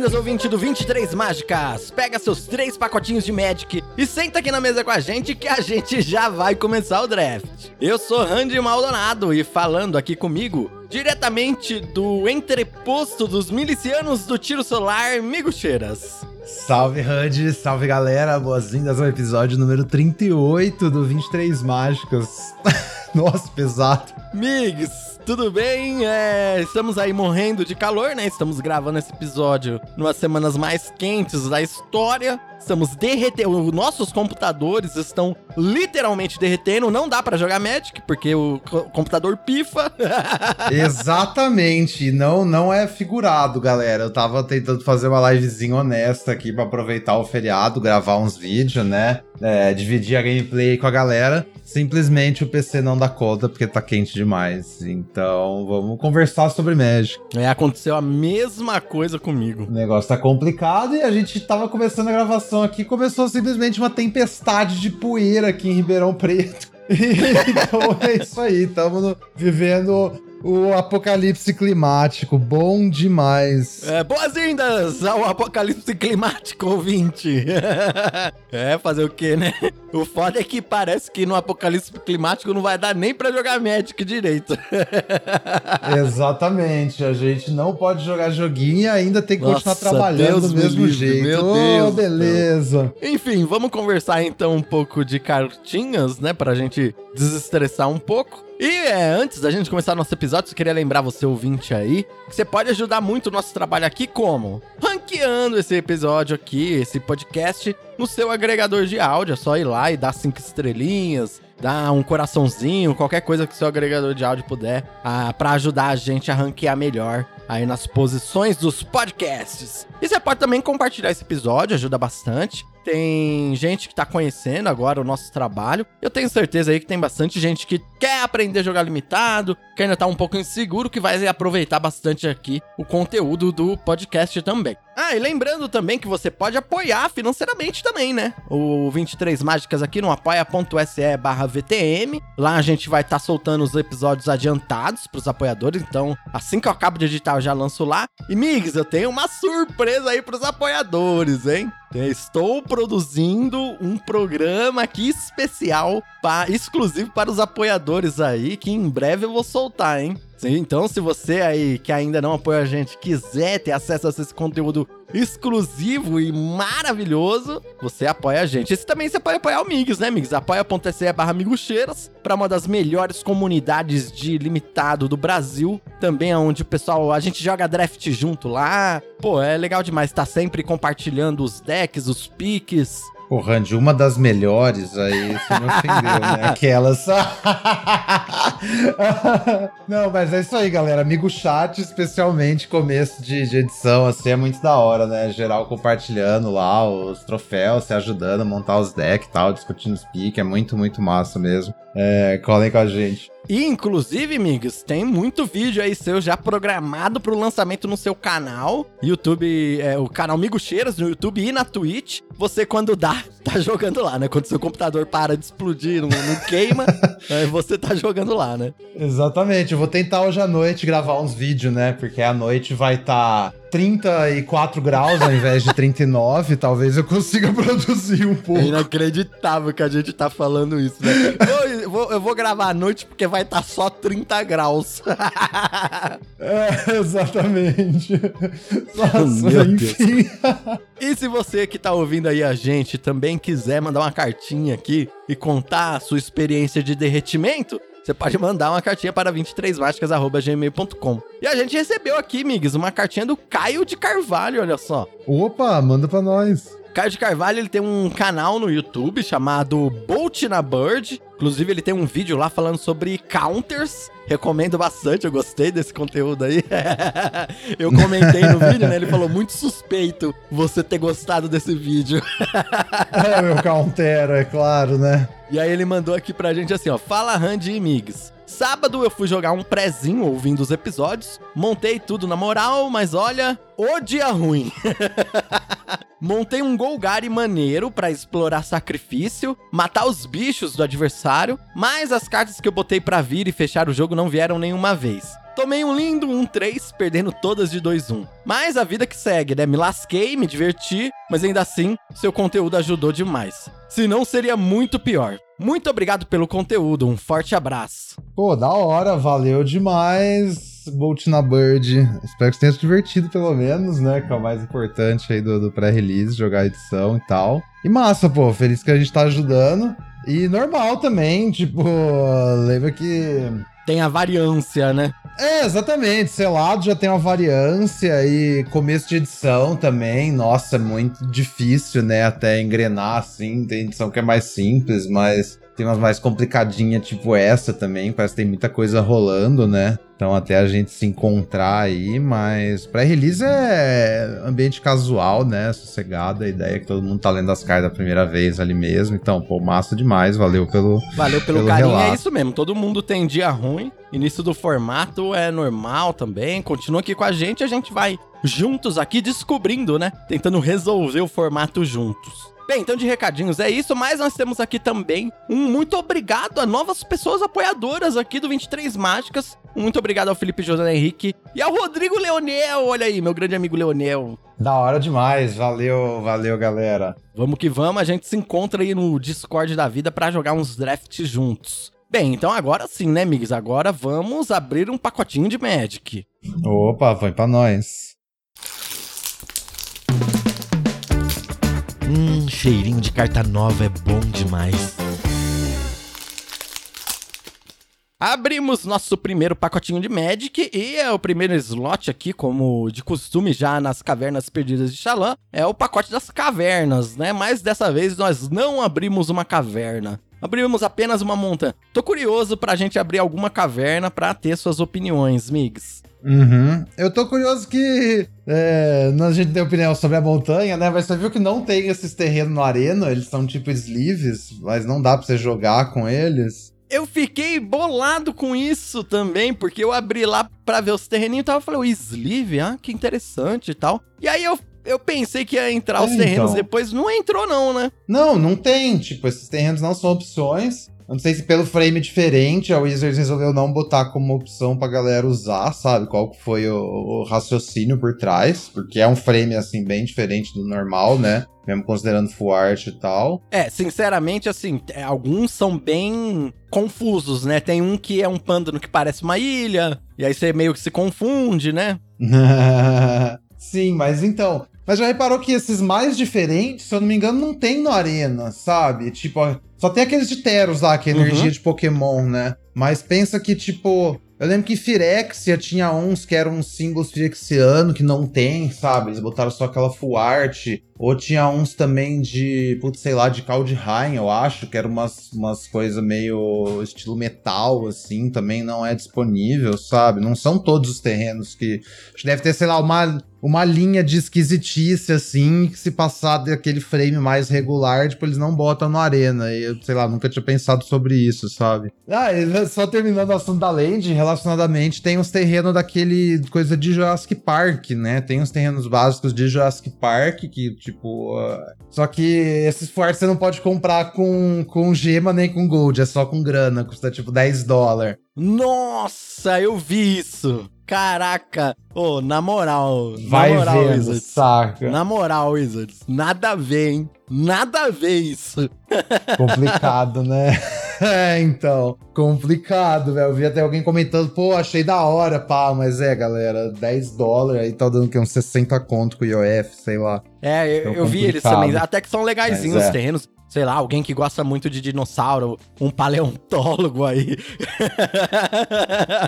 Boas-vindas, ouvinte do 23 Mágicas! Pega seus três pacotinhos de Magic e senta aqui na mesa com a gente que a gente já vai começar o draft. Eu sou Randy Maldonado e falando aqui comigo, diretamente do entreposto dos milicianos do tiro solar, Migo Cheiras. Salve, Randy! Salve, galera! Boas-vindas ao episódio número 38 do 23 Mágicas. Nossa, pesado. Migs, tudo bem? É, estamos aí morrendo de calor, né? Estamos gravando esse episódio numas semanas mais quentes da história. Estamos derretendo. Nossos computadores estão literalmente derretendo. Não dá para jogar Magic, porque o co computador pifa. Exatamente. Não, não é figurado, galera. Eu tava tentando fazer uma livezinha honesta aqui para aproveitar o feriado, gravar uns vídeos, né? É, dividir a gameplay com a galera. Simplesmente o PC não dá conta porque tá quente demais. Então vamos conversar sobre Magic. É, aconteceu a mesma coisa comigo. O negócio tá complicado e a gente tava começando a gravação aqui. Começou simplesmente uma tempestade de poeira aqui em Ribeirão Preto. então é isso aí, estamos vivendo o apocalipse climático, bom demais. É, boas-vindas ao apocalipse climático, ouvinte. é, fazer o quê, né? O foda é que parece que no apocalipse climático não vai dar nem para jogar Magic direito. Exatamente, a gente não pode jogar joguinho e ainda tem que Nossa, continuar trabalhando Deus do mesmo livre, jeito. Meu oh, Deus. beleza. Enfim, vamos conversar então um pouco de cartinhas, né, pra gente desestressar um pouco. E é, antes da gente começar nosso episódio, eu queria lembrar você, ouvinte aí, que você pode ajudar muito o nosso trabalho aqui como? Ranqueando esse episódio aqui, esse podcast, no seu agregador de áudio. É só ir lá e dar cinco estrelinhas, dar um coraçãozinho, qualquer coisa que seu agregador de áudio puder, ah, para ajudar a gente a ranquear melhor aí nas posições dos podcasts. E você pode também compartilhar esse episódio, ajuda bastante. Tem gente que tá conhecendo agora o nosso trabalho. Eu tenho certeza aí que tem bastante gente que quer aprender a jogar limitado, que ainda tá um pouco inseguro, que vai aproveitar bastante aqui o conteúdo do podcast também. Ah, e lembrando também que você pode apoiar financeiramente também, né? O 23 Mágicas aqui no apoia.se barra VTM. Lá a gente vai estar tá soltando os episódios adiantados pros apoiadores. Então, assim que eu acabo de editar, eu já lanço lá. E, Migs, eu tenho uma surpresa aí pros apoiadores, hein? Estou produzindo um programa aqui especial, pra, exclusivo para os apoiadores aí, que em breve eu vou soltar, hein? Então se você aí que ainda não apoia a gente quiser ter acesso a esse conteúdo exclusivo e maravilhoso, você apoia a gente. Esse também você pode apoiar o Migs, né, Migs? Apoia.se barra Migucheiras, para uma das melhores comunidades de limitado do Brasil. Também é onde o pessoal, a gente joga draft junto lá. Pô, é legal demais estar tá sempre compartilhando os decks, os piques, Pô, Randy, uma das melhores aí, você me ofendeu, né? Aquelas. Não, mas é isso aí, galera. Amigo chat, especialmente começo de, de, edição, assim, é muito da hora, né? Geral compartilhando lá os troféus, se ajudando a montar os decks e tal, discutindo os piques. É muito, muito massa mesmo. É, colhem com a gente. E, inclusive, amigos, tem muito vídeo aí seu já programado pro lançamento no seu canal. YouTube, é, o canal Migo Cheiras no YouTube e na Twitch. Você, quando dá, tá jogando lá, né? Quando seu computador para de explodir, não, não queima, é, você tá jogando lá, né? Exatamente. Eu vou tentar hoje à noite gravar uns vídeos, né? Porque à noite vai estar. Tá 34 graus ao invés de 39, talvez eu consiga produzir um pouco. É inacreditável que a gente tá falando isso, né? eu, vou, eu vou gravar à noite porque vai estar tá só 30 graus. é, exatamente. Nossa, Meu enfim. e se você que tá ouvindo aí a gente também quiser mandar uma cartinha aqui e contar a sua experiência de derretimento, você pode mandar uma cartinha para 23mágicas.gmail.com. E a gente recebeu aqui, Migs, uma cartinha do Caio de Carvalho, olha só. Opa, manda pra nós. Caio de Carvalho ele tem um canal no YouTube chamado Bolt na Bird. Inclusive, ele tem um vídeo lá falando sobre counters. Recomendo bastante, eu gostei desse conteúdo aí. eu comentei no vídeo, né? Ele falou muito suspeito você ter gostado desse vídeo. é, meu counter, é claro, né? E aí ele mandou aqui pra gente assim, ó. Fala, Randy e Migs. Sábado eu fui jogar um prezinho ouvindo os episódios, montei tudo na moral, mas olha, o dia ruim. Montei um Golgari maneiro para explorar sacrifício, matar os bichos do adversário, mas as cartas que eu botei para vir e fechar o jogo não vieram nenhuma vez. tomei um lindo 1-3, perdendo todas de 2-1. Mas a vida que segue, né? Me lasquei, me diverti, mas ainda assim, seu conteúdo ajudou demais. Se não, seria muito pior. Muito obrigado pelo conteúdo, um forte abraço. Pô, da hora, valeu demais, Bolt na Bird. Espero que você tenha se divertido pelo menos, né? Que é o mais importante aí do, do pré-release, jogar edição e tal. E massa, pô, feliz que a gente tá ajudando. E normal também, tipo, lembra que tem a variância, né? É, exatamente. Selado já tem uma variância e começo de edição também. Nossa, é muito difícil, né? Até engrenar assim. Tem edição que é mais simples, mas tem umas mais complicadinhas, tipo essa também. Parece que tem muita coisa rolando, né? Então até a gente se encontrar aí, mas pré-release é ambiente casual, né? Sossegado. A ideia é que todo mundo tá lendo as cartas a primeira vez ali mesmo. Então, pô, massa demais. Valeu pelo. Valeu pelo, pelo carinho, é relato. é isso mesmo. Todo mundo tem dia ruim. Início do formato é normal também. Continua aqui com a gente, a gente vai juntos aqui descobrindo, né? Tentando resolver o formato juntos. Bem, então de recadinhos é isso, mas nós temos aqui também um muito obrigado a novas pessoas apoiadoras aqui do 23 Mágicas. Muito obrigado ao Felipe José Henrique e ao Rodrigo Leonel. Olha aí, meu grande amigo Leonel. Da hora demais, valeu, valeu, galera. Vamos que vamos, a gente se encontra aí no Discord da vida para jogar uns drafts juntos. Bem, então agora sim, né, amigos? Agora vamos abrir um pacotinho de Magic. Opa, foi pra nós. Hum, cheirinho de carta nova é bom demais. Abrimos nosso primeiro pacotinho de Magic e é o primeiro slot aqui, como de costume já nas Cavernas Perdidas de Xalã, é o pacote das cavernas, né? Mas dessa vez nós não abrimos uma caverna. Abrimos apenas uma montanha. Tô curioso pra gente abrir alguma caverna pra ter suas opiniões, Migs. Uhum. Eu tô curioso que é, a gente tem opinião sobre a montanha, né? Mas você viu que não tem esses terrenos no arena, eles são tipo sleeves, mas não dá pra você jogar com eles. Eu fiquei bolado com isso também, porque eu abri lá pra ver os terreninhos e tal. Eu falei, o sleeve, ah, que interessante e tal. E aí eu eu pensei que ia entrar os é, terrenos então. depois, não entrou não, né? Não, não tem. Tipo, esses terrenos não são opções. Eu não sei se pelo frame diferente a Wizards resolveu não botar como opção pra galera usar, sabe? Qual foi o, o, raciocínio por trás, porque é um frame, assim, bem diferente do normal, né? Mesmo considerando full art e tal. É, sinceramente, assim, é, alguns são bem confusos, né? Tem um que é um pântano que parece uma ilha, e aí você meio que se confunde, né? Sim, mas então, mas já reparou que esses mais diferentes, se eu não me engano, não tem no Arena, sabe? Tipo, só tem aqueles de Teros lá, que é energia uhum. de Pokémon, né? Mas pensa que, tipo, eu lembro que Firexia tinha uns que eram símbolos firexiano, que não tem, sabe? Eles botaram só aquela full art. Ou tinha uns também de, putz, sei lá, de Kaldheim, eu acho, que eram umas, umas coisas meio estilo metal, assim, também não é disponível, sabe? Não são todos os terrenos que. Acho que deve ter, sei lá, uma, uma linha de esquisitice, assim, que se passar daquele frame mais regular, tipo, eles não botam no Arena. E eu, sei lá, nunca tinha pensado sobre isso, sabe? Ah, só terminando o assunto da Land, relacionadamente, tem uns terrenos daquele coisa de Jurassic Park, né? Tem uns terrenos básicos de Jurassic Park que, tipo. Uh... Só que esses fortes você não pode comprar com, com gema nem com gold, é só com grana, custa tipo 10 dólares. Nossa, eu vi isso! Caraca! Ô, oh, na moral. Vai na moral, vendo, Wizards. saca. Na moral, Wizards. Nada a ver, hein? Nada a ver isso. Complicado, né? é, então. Complicado, velho. Eu vi até alguém comentando, pô, achei da hora, pá. Mas é, galera, 10 dólares aí tá dando que uns 60 conto com o IOF, sei lá. É, eu, então, eu vi eles também. Até que são legaisinhos os é. terrenos sei lá, alguém que gosta muito de dinossauro, um paleontólogo aí.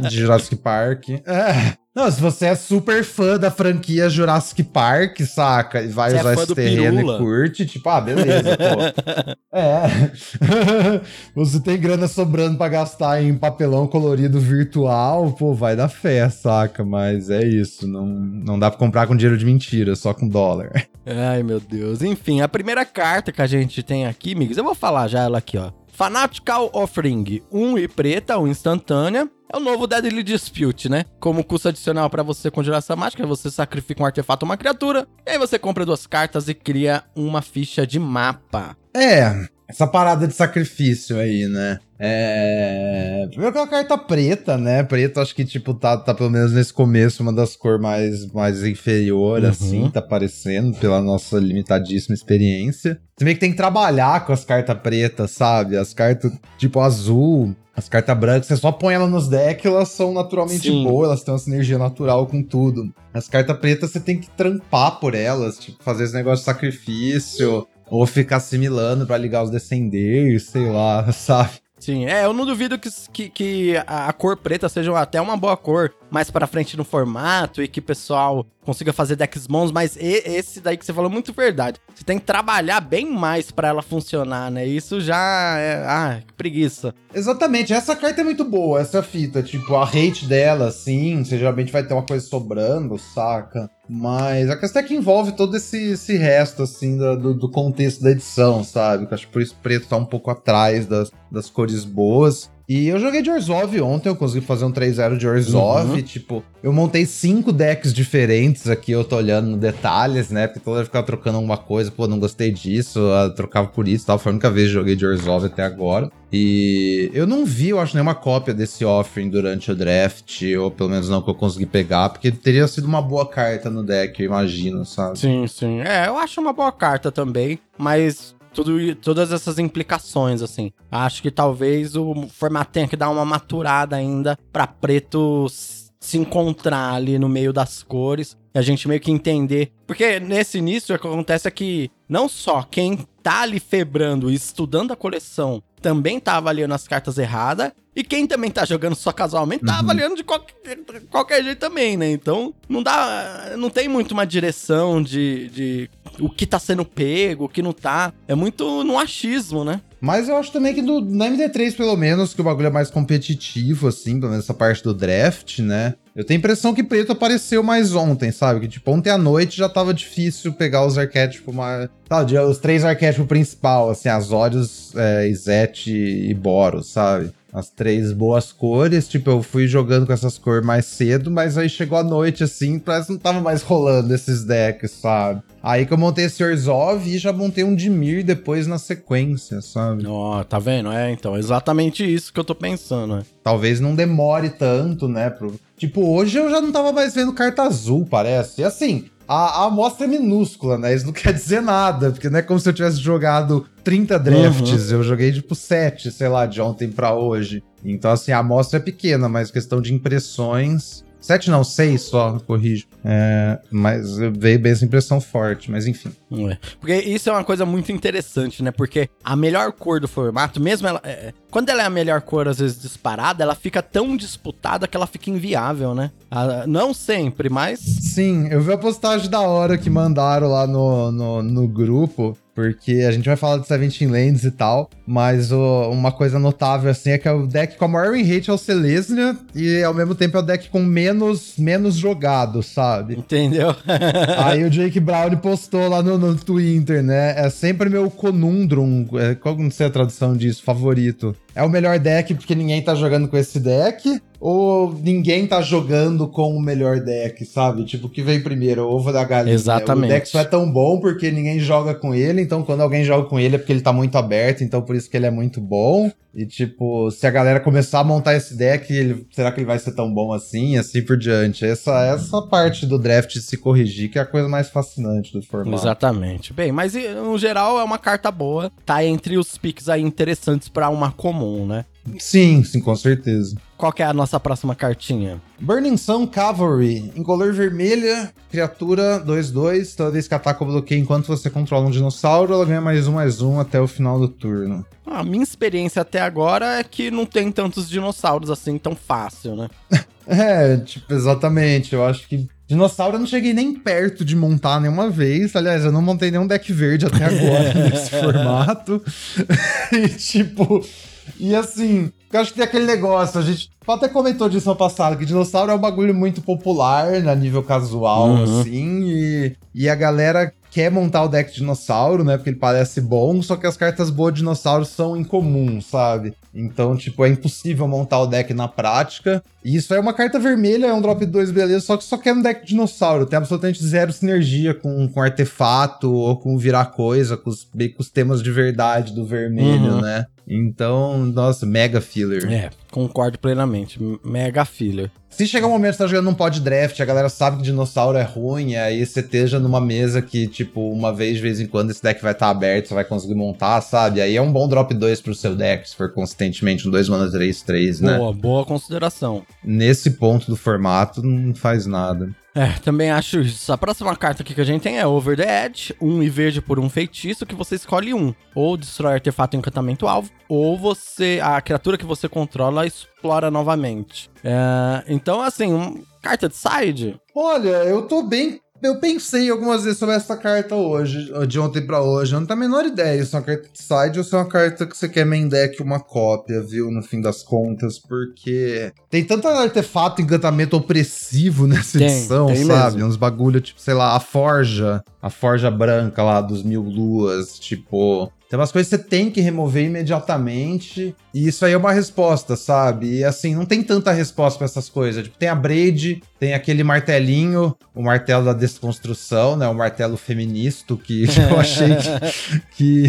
De Jurassic Park. É. Não, se você é super fã da franquia Jurassic Park, saca? E vai você é usar é esse terreno pirula. e curte, tipo, ah, beleza, pô. é. você tem grana sobrando para gastar em papelão colorido virtual, pô, vai dar fé, saca? Mas é isso, não, não dá pra comprar com dinheiro de mentira, só com dólar. Ai, meu Deus. Enfim, a primeira carta que a gente tem aqui, amigos, eu vou falar já ela aqui, ó. Fanatical Offering, 1 um e preta, 1 um instantânea. É o novo Deadly Dispute, né? Como custo adicional para você conjurar essa mágica, você sacrifica um artefato ou uma criatura, e aí você compra duas cartas e cria uma ficha de mapa. É, essa parada de sacrifício aí, né? É. Primeiro que é uma carta preta, né? Preto, acho que, tipo, tá, tá pelo menos nesse começo uma das cores mais, mais inferior, uhum. assim, tá aparecendo pela nossa limitadíssima experiência. Você meio que tem que trabalhar com as cartas pretas, sabe? As cartas, tipo, azul, as cartas brancas, você só põe ela nos decks, elas são naturalmente Sim. boas, elas têm uma sinergia natural com tudo. As cartas pretas você tem que trampar por elas, tipo, fazer esse negócio de sacrifício, ou ficar assimilando para ligar os descenders, sei lá, sabe? Sim, é, eu não duvido que, que, que, a cor preta seja até uma boa cor mais pra frente no formato e que o pessoal consiga fazer decks bons, mas esse daí que você falou é muito verdade. Você tem que trabalhar bem mais para ela funcionar, né? Isso já é. Ah, que preguiça. Exatamente, essa carta é muito boa, essa fita. Tipo, a rate dela, sim, você geralmente vai ter uma coisa sobrando, saca? Mas a questão é que envolve todo esse, esse resto, assim, do, do contexto da edição, sabe? Que acho que por isso preto tá um pouco atrás das, das cores boas. E eu joguei de Orzhov ontem, eu consegui fazer um 3-0 de Orzhov, uhum. tipo, eu montei cinco decks diferentes aqui, eu tô olhando detalhes, né, porque toda vez ficava trocando alguma coisa, pô, não gostei disso, eu trocava por isso e tal, foi a única vez que joguei de Orzhov até agora. E eu não vi, eu acho, nenhuma cópia desse offering durante o draft, ou pelo menos não que eu consegui pegar, porque teria sido uma boa carta no deck, eu imagino, sabe? Sim, sim. É, eu acho uma boa carta também, mas tudo, todas essas implicações, assim. Acho que talvez o formato tenha que dar uma maturada ainda para preto se encontrar ali no meio das cores e a gente meio que entender. Porque nesse início o que acontece é que não só quem tá ali febrando e estudando a coleção também tá avaliando as cartas erradas, e quem também tá jogando só casualmente tá uhum. avaliando de qualquer, qualquer jeito também, né? Então não dá. Não tem muito uma direção de, de o que tá sendo pego, o que não tá. É muito no achismo, né? Mas eu acho também que no, na MD3, pelo menos, que o bagulho é mais competitivo, assim, pelo menos essa parte do draft, né? Eu tenho a impressão que preto apareceu mais ontem, sabe? Que tipo, ontem à noite já tava difícil pegar os arquétipos mais. Tá, os três arquétipos principal, assim, Azorius, é, Izete e Boros, sabe? As três boas cores. Tipo, eu fui jogando com essas cores mais cedo, mas aí chegou a noite, assim, parece que não tava mais rolando esses decks, sabe? Aí que eu montei esse Orzhov e já montei um Dimir depois na sequência, sabe? Ó, oh, tá vendo? É, então, exatamente isso que eu tô pensando, né? Talvez não demore tanto, né? Pro... Tipo, hoje eu já não tava mais vendo carta azul, parece. E assim, a, a amostra é minúscula, né? Isso não quer dizer nada, porque não é como se eu tivesse jogado 30 drafts, uhum. eu joguei tipo 7, sei lá, de ontem para hoje. Então, assim, a amostra é pequena, mas questão de impressões Sete não, seis só, corrijo. É, mas veio bem essa impressão forte, mas enfim. É. Porque isso é uma coisa muito interessante, né? Porque a melhor cor do formato, mesmo ela. É, quando ela é a melhor cor, às vezes disparada, ela fica tão disputada que ela fica inviável, né? Ah, não sempre, mas. Sim, eu vi a postagem da hora que mandaram lá no, no, no grupo porque a gente vai falar de Seventeen Lands e tal, mas o, uma coisa notável assim é que é o deck com a maior win rate é o Selesnya e ao mesmo tempo é o deck com menos, menos jogado, sabe? Entendeu? Aí o Jake Brown postou lá no, no Twitter, né? É sempre meu conundrum, é, qual não sei a tradução disso, favorito. É o melhor deck porque ninguém tá jogando com esse deck ou ninguém tá jogando com o melhor deck, sabe? Tipo, o que vem primeiro, o ovo da galinha. Exatamente. O deck só é tão bom porque ninguém joga com ele, então quando alguém joga com ele é porque ele tá muito aberto, então por isso que ele é muito bom. E tipo, se a galera começar a montar esse deck, ele, será que ele vai ser tão bom assim? Assim por diante. Essa, essa parte do draft se corrigir que é a coisa mais fascinante do formato. Exatamente. Bem, mas no geral é uma carta boa, tá entre os picks aí interessantes para uma comum, né? Sim, sim, com certeza. Qual que é a nossa próxima cartinha? Burning Sun Cavalry. Em color vermelha, criatura 2-2. Toda vez que ataca ou bloqueia enquanto você controla um dinossauro, ela ganha mais um, mais um até o final do turno. A minha experiência até agora é que não tem tantos dinossauros assim tão fácil, né? é, tipo, exatamente. Eu acho que Dinossauro eu não cheguei nem perto de montar nenhuma vez. Aliás, eu não montei nenhum deck verde até agora nesse formato. e tipo, e assim, eu acho que tem aquele negócio, a gente até comentou disso no passado, que dinossauro é um bagulho muito popular na nível casual, uhum. assim, e, e a galera quer montar o deck de dinossauro, né? Porque ele parece bom, só que as cartas boas de dinossauro são incomuns, sabe? Então, tipo, é impossível montar o deck na prática. E isso é uma carta vermelha, é um drop 2, beleza, só que só quer um deck de dinossauro. Tem absolutamente zero sinergia com, com artefato ou com virar coisa, com os, com os temas de verdade do vermelho, uhum. né? Então, nossa, mega filler. É, concordo plenamente. Mega filler. Se chegar um momento que você tá jogando num pod draft, a galera sabe que dinossauro é ruim, aí você esteja numa mesa que, tipo, uma vez de vez em quando esse deck vai estar tá aberto, você vai conseguir montar, sabe? Aí é um bom drop 2 pro seu deck, se for consistentemente um 2 mana 3, 3, né? Boa, boa consideração. Nesse ponto do formato, não faz nada. É, também acho isso. A próxima carta aqui que a gente tem é Over the Edge, um e verde por um feitiço que você escolhe um. Ou destrói artefato encantamento alvo, ou você. A criatura que você controla explora novamente. É, então, assim, um, carta de side. Olha, eu tô bem eu pensei algumas vezes sobre essa carta hoje, de ontem para hoje. Eu não tenho a menor ideia se é uma carta de side ou se é uma carta que você quer main deck uma cópia, viu? No fim das contas, porque tem tanto artefato, encantamento opressivo nessa tem, edição, tem sabe? Mesmo. Uns bagulho, tipo, sei lá, a Forja, a Forja branca lá dos Mil Luas, tipo. Tem umas coisas que você tem que remover imediatamente. E isso aí é uma resposta, sabe? E assim, não tem tanta resposta para essas coisas. Tipo, tem a braid, tem aquele martelinho, o martelo da desconstrução, né? O martelo feminista que eu achei que. que...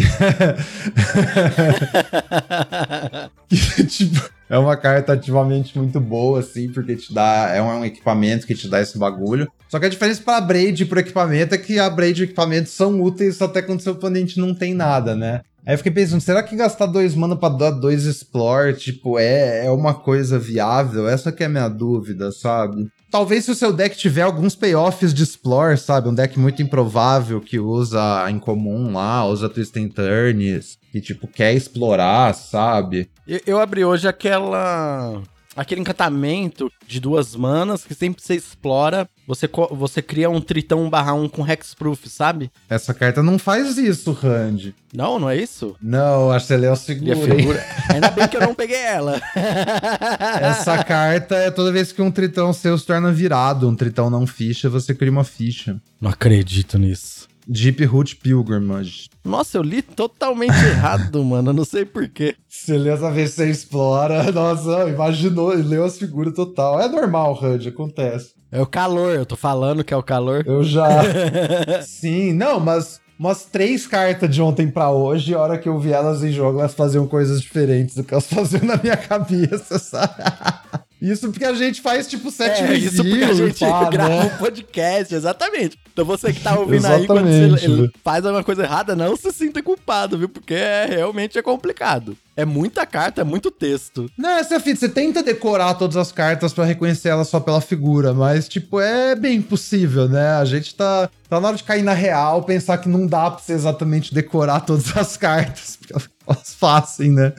que tipo. É uma carta ativamente muito boa, assim, porque te dá. É um equipamento que te dá esse bagulho. Só que a diferença para a Braid e pro equipamento é que a Braid e o equipamento são úteis até quando seu oponente não tem nada, né? Aí eu fiquei pensando, será que gastar dois mana pra dar dois explore, tipo, é, é uma coisa viável? Essa que é a minha dúvida, sabe? Talvez se o seu deck tiver alguns payoffs de explore, sabe? Um deck muito improvável que usa em comum lá, usa twist and turns, que tipo, quer explorar, sabe? Eu, eu abri hoje aquela aquele encantamento de duas manas que sempre você explora, você, você cria um tritão barra 1 com hexproof, sabe? Essa carta não faz isso, Rand. Não, não é isso? Não, acho que você leu a figura. figura. Ainda bem que eu não peguei ela. Essa carta é toda vez que um tritão seu se torna virado, um tritão não ficha, você cria uma ficha. Não acredito nisso. Deep Root Pilgrimage. Nossa, eu li totalmente errado, mano. Eu não sei porquê. Você lê essa vez, você explora. Nossa, imaginou, leu as figuras total. É normal, Hud, acontece. É o calor, eu tô falando que é o calor. Eu já. Sim, não, mas umas três cartas de ontem para hoje, a hora que eu vi elas em jogo, elas faziam coisas diferentes do que elas faziam na minha cabeça, sabe? Isso porque a gente faz tipo sete é, Isso porque a gente pá, grava né? um podcast, exatamente. Então você que tá ouvindo aí, quando você faz alguma coisa errada, não se sinta culpado, viu? Porque é, realmente é complicado. É muita carta, é muito texto. Não, essa fita, você tenta decorar todas as cartas para reconhecer elas só pela figura, mas, tipo, é bem possível, né? A gente tá, tá na hora de cair na real, pensar que não dá pra você exatamente decorar todas as cartas, porque elas fazem, né?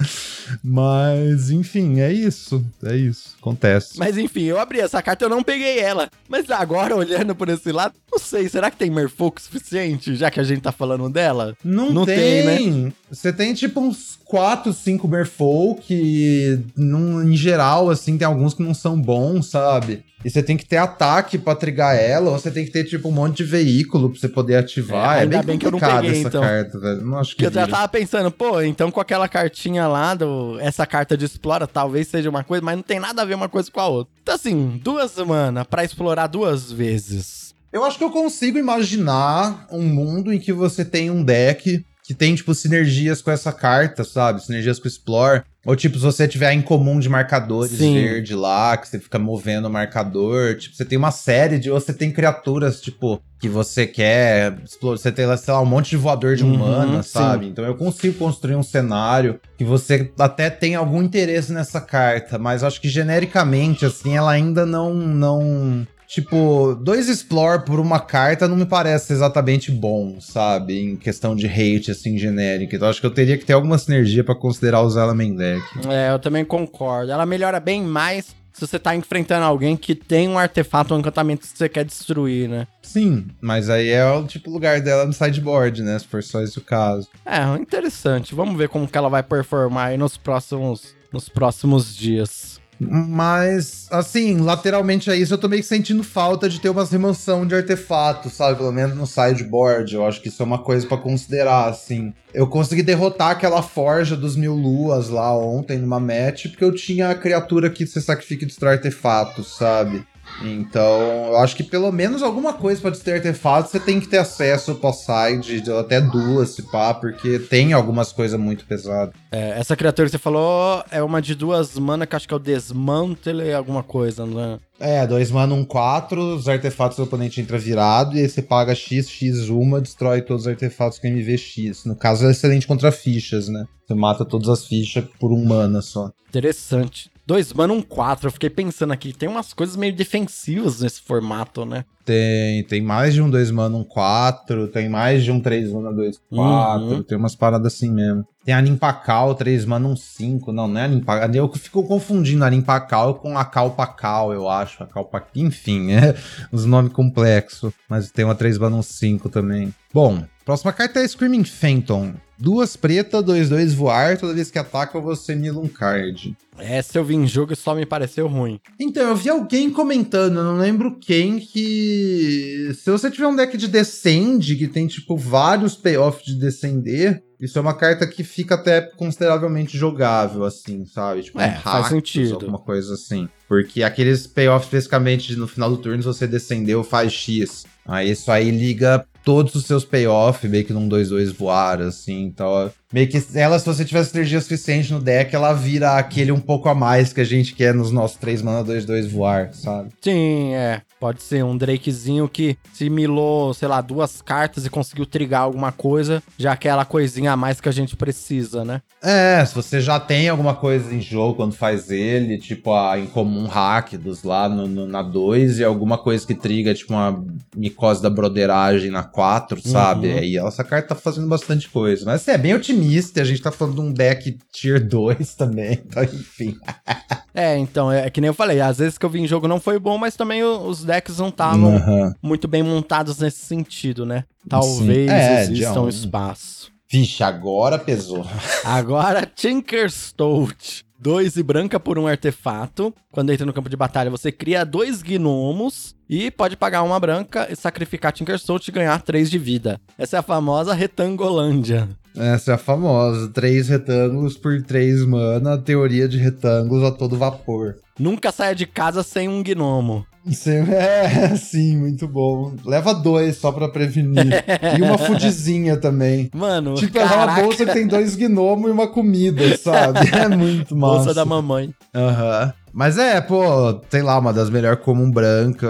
Mas, enfim, é isso. É isso. Acontece. Mas, enfim, eu abri essa carta, eu não peguei ela. Mas agora, olhando por esse lado, não sei, será que tem Merfolk suficiente, já que a gente tá falando dela? Não, não tem, tem né? Você tem, tipo, uns 4, 5 Merfolk, num, em geral, assim, tem alguns que não são bons, sabe? E você tem que ter ataque pra trigar ela, ou você tem que ter, tipo, um monte de veículo pra você poder ativar. É, é bem, bem que eu não peguei, essa então. carta, velho. Não acho que. eu já tava pensando, pô, então com aquela cartinha lá, do, essa carta de explora, talvez seja uma coisa, mas não tem nada a ver uma coisa com a outra. Então, assim, duas mana pra explorar duas vezes. Eu acho que eu consigo imaginar um mundo em que você tem um deck que tem, tipo, sinergias com essa carta, sabe? Sinergias com o Explore. Ou, tipo, se você tiver em comum de marcadores Sim. verde lá, que você fica movendo o marcador. Tipo, você tem uma série de. Ou você tem criaturas, tipo, que você quer explorar. Você tem, sei lá, um monte de voador de uhum, humana, sabe? Sim. Então eu consigo construir um cenário que você até tem algum interesse nessa carta. Mas acho que genericamente, assim, ela ainda não. não Tipo, dois explore por uma carta não me parece exatamente bom, sabe? Em questão de hate, assim, genérica. Então acho que eu teria que ter alguma sinergia para considerar usar ela main deck. É, eu também concordo. Ela melhora bem mais se você tá enfrentando alguém que tem um artefato ou um encantamento que você quer destruir, né? Sim, mas aí é o tipo lugar dela no sideboard, né? Se for só esse o caso. É, interessante. Vamos ver como que ela vai performar aí nos próximos, nos próximos dias. Mas, assim, lateralmente a isso, eu tô meio que sentindo falta de ter umas remoção de artefatos, sabe? Pelo menos no sideboard. Eu acho que isso é uma coisa para considerar, assim. Eu consegui derrotar aquela forja dos mil luas lá ontem numa match, porque eu tinha a criatura que você sacrifica e destrói artefatos, sabe? Então, eu acho que pelo menos alguma coisa pode ter artefato, você tem que ter acesso ao side, até duas, se pá, porque tem algumas coisas muito pesadas. É, essa criatura que você falou é uma de duas mana, que acho que é o Desmantle alguma coisa, né? É, dois mana, um quatro, os artefatos do oponente entra virado, e aí você paga X, X uma, destrói todos os artefatos com MVX. No caso, é excelente contra fichas, né? Você mata todas as fichas por um mana só. Interessante. Dois mana, um 4. Eu fiquei pensando aqui, tem umas coisas meio defensivas nesse formato, né? Tem, tem mais de um 2 mana, um 4, tem mais de um 3 mana, 2, 4, uhum. tem umas paradas assim mesmo. Tem a Nimpacal, 3 mana, um 5. Não, não é a Nimpacal. Eu fico confundindo a Nimpacal com a Calpacal, eu acho. A Calpacal, enfim, é os nomes complexos. Mas tem uma 3 mana, um 5 também. Bom, próxima carta é Screaming Phantom. Duas pretas, dois, dois voar, toda vez que ataca você mila um card. Essa eu vi em jogo e só me pareceu ruim. Então, eu vi alguém comentando, eu não lembro quem, que se você tiver um deck de Descend, que tem, tipo, vários payoffs de descender, isso é uma carta que fica até consideravelmente jogável, assim, sabe? Tipo, é, um faz sentido. alguma coisa assim. Porque aqueles payoffs, especificamente, no final do turno, se você descendeu, faz X. Aí isso aí liga todos os seus payoff, meio que num 2-2 voar, assim. Então, meio que ela, se você tivesse energia suficiente no deck, ela vira aquele um pouco a mais que a gente quer nos nossos 3 mana 2-2 voar, sabe? Sim, é. Pode ser um Drakezinho que se milou, sei lá, duas cartas e conseguiu trigar alguma coisa, já aquela coisinha a mais que a gente precisa, né? É, se você já tem alguma coisa em jogo quando faz ele, tipo a incomum hack dos lá no, no na 2 e alguma coisa que triga, tipo uma micose da broderagem na 4, sabe? Uhum. E essa carta tá fazendo bastante coisa. Mas assim, é bem otimista, a gente tá falando de um deck tier 2 também, então enfim. é, então, é que nem eu falei, às vezes que eu vi em jogo não foi bom, mas também os decks não estavam uhum. muito bem montados nesse sentido, né? Talvez é, exista um espaço. Vixe, agora pesou. Agora Tinker Stout. Dois e branca por um artefato. Quando entra no campo de batalha, você cria dois gnomos e pode pagar uma branca e sacrificar Tinker Stout e ganhar três de vida. Essa é a famosa Retangolândia. Essa é a famosa. Três retângulos por três mana, teoria de retângulos a todo vapor. Nunca saia de casa sem um gnomo. É, sim, muito bom. Leva dois só pra prevenir. e uma fudizinha também. Mano, Tipo, é uma bolsa que tem dois gnomos e uma comida, sabe? É muito massa. Bolsa da mamãe. Aham. Uhum. Mas é, pô, sei lá, uma das melhores comum branca.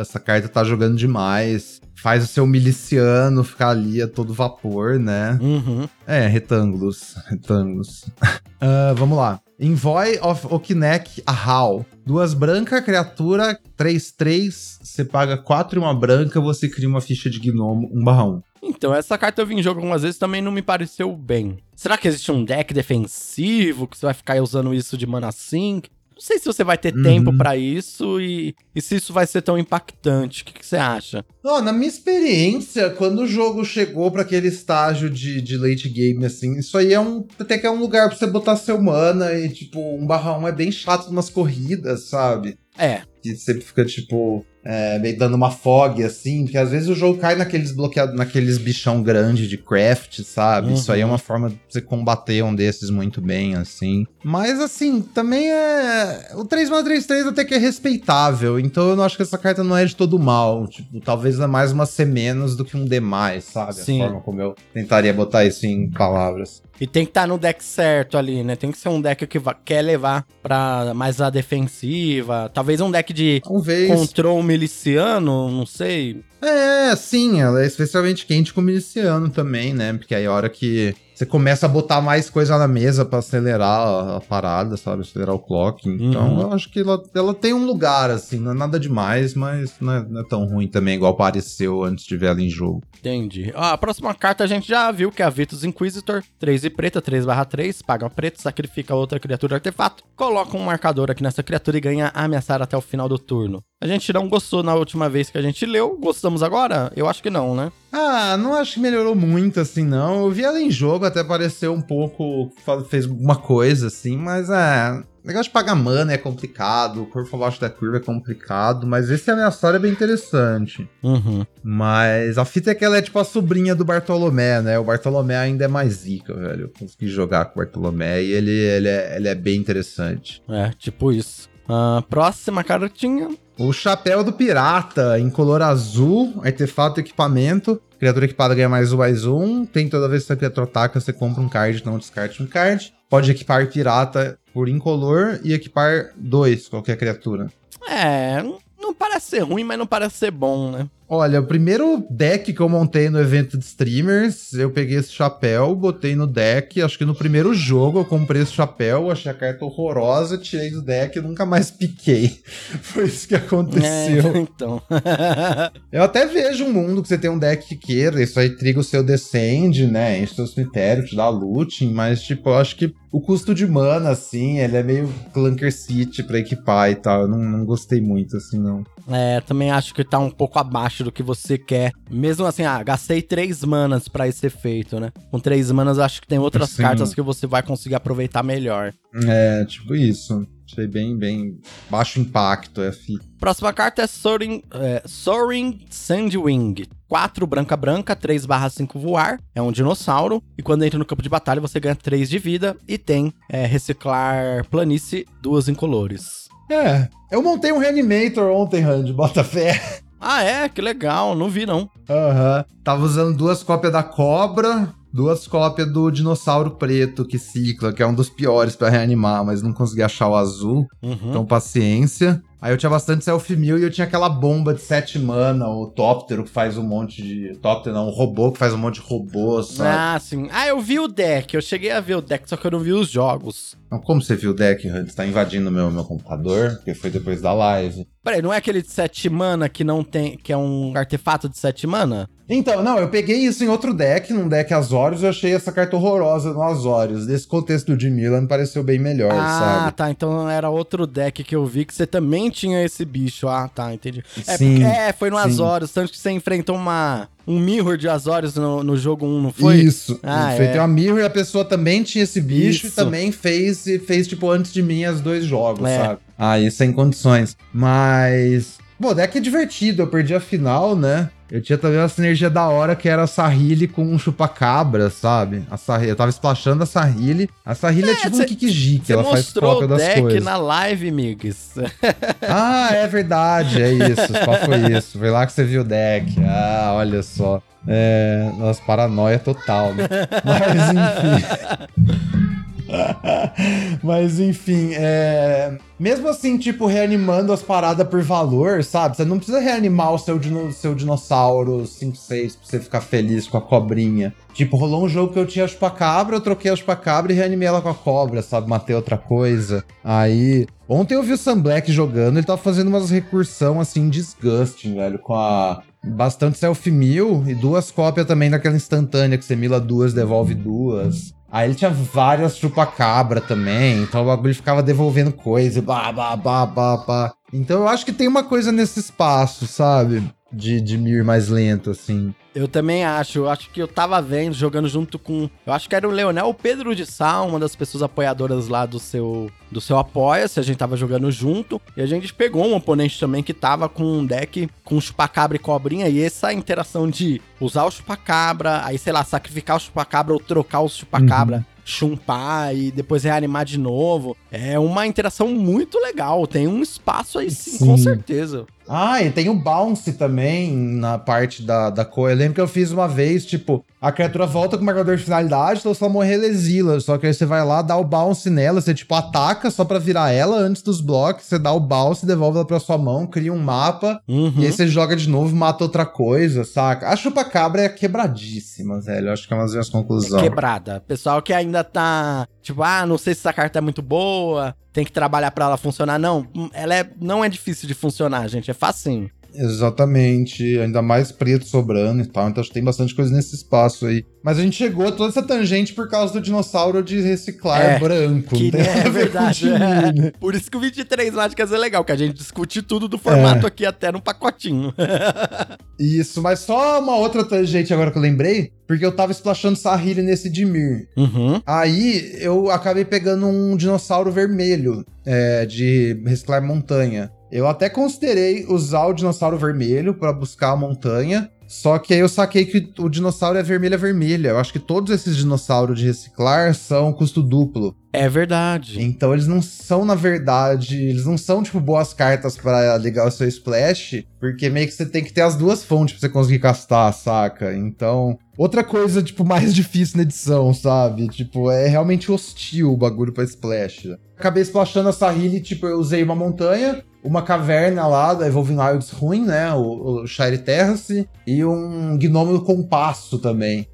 Essa carta tá jogando demais faz o seu miliciano ficar ali a todo vapor, né? Uhum. É, retângulos. Retângulos. uh, vamos lá. Envoy of Okinek Ahau. Duas brancas, criatura, 3-3. Você paga 4 e uma branca, você cria uma ficha de gnomo 1 barra 1. Então, essa carta eu vi em jogo algumas vezes também não me pareceu bem. Será que existe um deck defensivo que você vai ficar usando isso de mana sync? Não sei se você vai ter uhum. tempo para isso e, e se isso vai ser tão impactante. O que, que você acha? Oh, na minha experiência, quando o jogo chegou para aquele estágio de, de late game, assim, isso aí é um. Até que é um lugar pra você botar seu mana e, tipo, um barra um é bem chato nas corridas, sabe? É. Que sempre fica, tipo, é, meio dando uma fog, assim, porque às vezes o jogo cai naqueles bloqueados, naqueles bichão grande de craft, sabe? Uhum. Isso aí é uma forma de você combater um desses muito bem, assim. Mas, assim, também é. O 3x3-3 até que é respeitável, então eu não acho que essa carta não é de todo mal. Tipo, talvez é mais uma C menos do que um D, sabe? Sim. A forma como eu tentaria botar isso em palavras. E tem que estar tá no deck certo ali, né? Tem que ser um deck que quer levar pra mais a defensiva. Talvez um deck de Talvez. control miliciano, não sei. É, sim, ela é especialmente quente com miliciano também, né? Porque aí a hora que você começa a botar mais coisa na mesa para acelerar a, parada, sabe? Acelerar o clock. Então, uhum. eu acho que ela, ela tem um lugar, assim, não é nada demais, mas não é, não é tão ruim também, igual apareceu antes de ver ela em jogo. Entendi. a próxima carta a gente já viu, que é a Vitus Inquisitor. 3 e preta, 3 barra 3, paga preto, sacrifica outra criatura artefato, coloca um marcador aqui nessa criatura e ganha ameaçar até o final do turno. A gente não gostou na última vez que a gente leu, gostamos agora? Eu acho que não, né? Ah, não acho que melhorou muito assim, não. Eu vi ela em jogo, até pareceu um pouco. fez alguma coisa assim, mas é. O negócio de pagar mana é complicado, o corpo abaixo da curva é complicado, mas esse é bem interessante. Uhum. Mas a fita é que ela é tipo a sobrinha do Bartolomé, né? O Bartolomé ainda é mais zica, velho. Eu consegui jogar com o Bartolomé e ele, ele, é, ele é bem interessante. É, tipo isso. Uh, próxima cartinha. O chapéu do pirata em color azul, artefato equipamento. Criatura equipada ganha mais um, mais um. Tem toda vez que você criatura ataca, você compra um card, não descarte um card. Pode equipar pirata por incolor e equipar dois, qualquer criatura. É, não parece ser ruim, mas não parece ser bom, né? Olha, o primeiro deck que eu montei no evento de streamers, eu peguei esse chapéu, botei no deck. Acho que no primeiro jogo eu comprei esse chapéu, achei a carta horrorosa, tirei do deck e nunca mais piquei. Foi isso que aconteceu. É, então. eu até vejo um mundo que você tem um deck que queira, isso aí triga o seu descend, né? Enche seu cemitério, te dá looting, mas tipo, eu acho que o custo de mana, assim, ele é meio Clunker City pra equipar e tal. Eu não, não gostei muito, assim, não. É, também acho que tá um pouco abaixo do que você quer. Mesmo assim, ah, gastei três manas para esse efeito, né? Com três manas, acho que tem outras Sim. cartas que você vai conseguir aproveitar melhor. É, tipo isso. Achei bem, bem baixo impacto, é fi. Próxima carta é Soaring, é, Soaring Sandwing. 4 branca branca, 3 barra 5 voar, é um dinossauro, e quando entra no campo de batalha você ganha 3 de vida e tem é, reciclar planície, duas incolores. É, eu montei um Reanimator ontem, Randy, bota fé. Ah, é? Que legal, não vi não. Aham. Uhum. Tava usando duas cópias da cobra, duas cópias do dinossauro preto que cicla, que é um dos piores para reanimar, mas não consegui achar o azul. Uhum. Então, paciência. Aí eu tinha bastante self-mill e eu tinha aquela bomba de 7 mana, o Tóptero que faz um monte de. Tóptero não, um robô que faz um monte de robôs, sabe? Ah, sim. Ah, eu vi o deck, eu cheguei a ver o deck, só que eu não vi os jogos. Então, como você viu o deck, Você tá invadindo meu, meu computador, porque foi depois da live. Peraí, não é aquele de 7 mana que não tem. que é um artefato de 7 mana? Então, não, eu peguei isso em outro deck, num deck Azorius, eu achei essa carta horrorosa no Azorius. Desse contexto de Milan pareceu bem melhor, ah, sabe? Ah, tá. Então era outro deck que eu vi que você também tinha esse bicho. Ah, tá, entendi. É, sim, é foi no sim. Azorius, tanto que você enfrentou uma um mirror de Azorius no, no jogo 1, não foi? Isso. Ah, foi é. uma mirror e a pessoa também tinha esse bicho isso. e também fez, fez, tipo, antes de mim, os dois jogos, é. sabe? Aí, sem condições. Mas. Bom, deck é divertido, eu perdi a final, né? Eu tinha também uma sinergia da hora que era a Sahili com um chupacabra, sabe? A Sahili, eu tava splashando a Sahili. A Sahili é, é tipo cê, um Kikiji, que ela faz cópia das coisas. mostrou o deck na live, Migs. ah, é verdade, é isso. Qual foi isso? Foi lá que você viu o deck. Ah, olha só. É, nossa, paranoia total, né? Mas enfim. Mas enfim, é... mesmo assim, tipo, reanimando as paradas por valor, sabe? Você não precisa reanimar o seu, seu dinossauro 5-6 pra você ficar feliz com a cobrinha. Tipo, rolou um jogo que eu tinha a chupacabra, eu troquei a chupacabra e reanimei ela com a cobra, sabe? Matei outra coisa. Aí. Ontem eu vi o Sam Black jogando, ele tava fazendo umas recursão assim, disgusting, velho, com a bastante self-mill e duas cópias também daquela instantânea que você mila duas, devolve duas. Aí ele tinha várias chupa-cabra também, então o bagulho ficava devolvendo coisa blá, blá, blá, blá, blá. Então eu acho que tem uma coisa nesse espaço, sabe? De, de Mir mais lento, assim. Eu também acho. Eu acho que eu tava vendo, jogando junto com. Eu acho que era o Leonel o Pedro de Sá, uma das pessoas apoiadoras lá do seu do seu Apoia-se. A gente tava jogando junto. E a gente pegou um oponente também que tava com um deck com chupacabra e cobrinha. E essa interação de usar o chupacabra, aí, sei lá, sacrificar o chupacabra ou trocar o chupacabra. Uhum chumpar e depois reanimar de novo. É uma interação muito legal. Tem um espaço aí sim, sim. com certeza. Ah, e tem o bounce também na parte da, da cor. Eu lembro que eu fiz uma vez, tipo, a criatura volta com o marcador de finalidade, então só morrer ela exila. Só que aí você vai lá, dá o bounce nela, você, tipo, ataca só pra virar ela antes dos blocos, você dá o bounce, devolve ela pra sua mão, cria um mapa, uhum. e aí você joga de novo mata outra coisa, saca? A chupa-cabra é quebradíssima, velho. Acho que é uma das minhas conclusões. É quebrada. Pessoal que ainda tá, tipo, ah, não sei se essa carta é muito boa, tem que trabalhar para ela funcionar. Não, ela é, não é difícil de funcionar, gente. É facinho. Exatamente, ainda mais preto sobrando e tal, então acho que tem bastante coisa nesse espaço aí. Mas a gente chegou a toda essa tangente por causa do dinossauro de reciclar É, branco. Que tem é com verdade. É. Por isso que o 23 Mágicas é legal, que a gente discute tudo do formato aqui até no pacotinho. Isso, mas só uma outra tangente agora que eu lembrei, porque eu tava splashando Sahili nesse Dimir. Uhum. Aí eu acabei pegando um dinossauro vermelho é, de reciclar montanha. Eu até considerei usar o dinossauro vermelho pra buscar a montanha. Só que aí eu saquei que o dinossauro é vermelha vermelha. Eu acho que todos esses dinossauros de reciclar são custo duplo. É verdade. Então eles não são, na verdade, eles não são, tipo, boas cartas pra ligar o seu splash, porque meio que você tem que ter as duas fontes pra você conseguir castar, saca? Então, outra coisa, tipo, mais difícil na edição, sabe? Tipo, é realmente hostil o bagulho pra splash. Acabei splashando a Sahili, tipo, eu usei uma montanha, uma caverna lá da Evolving Wilds ruim, né? O, o Shire Terrace, e um gnomo compasso também.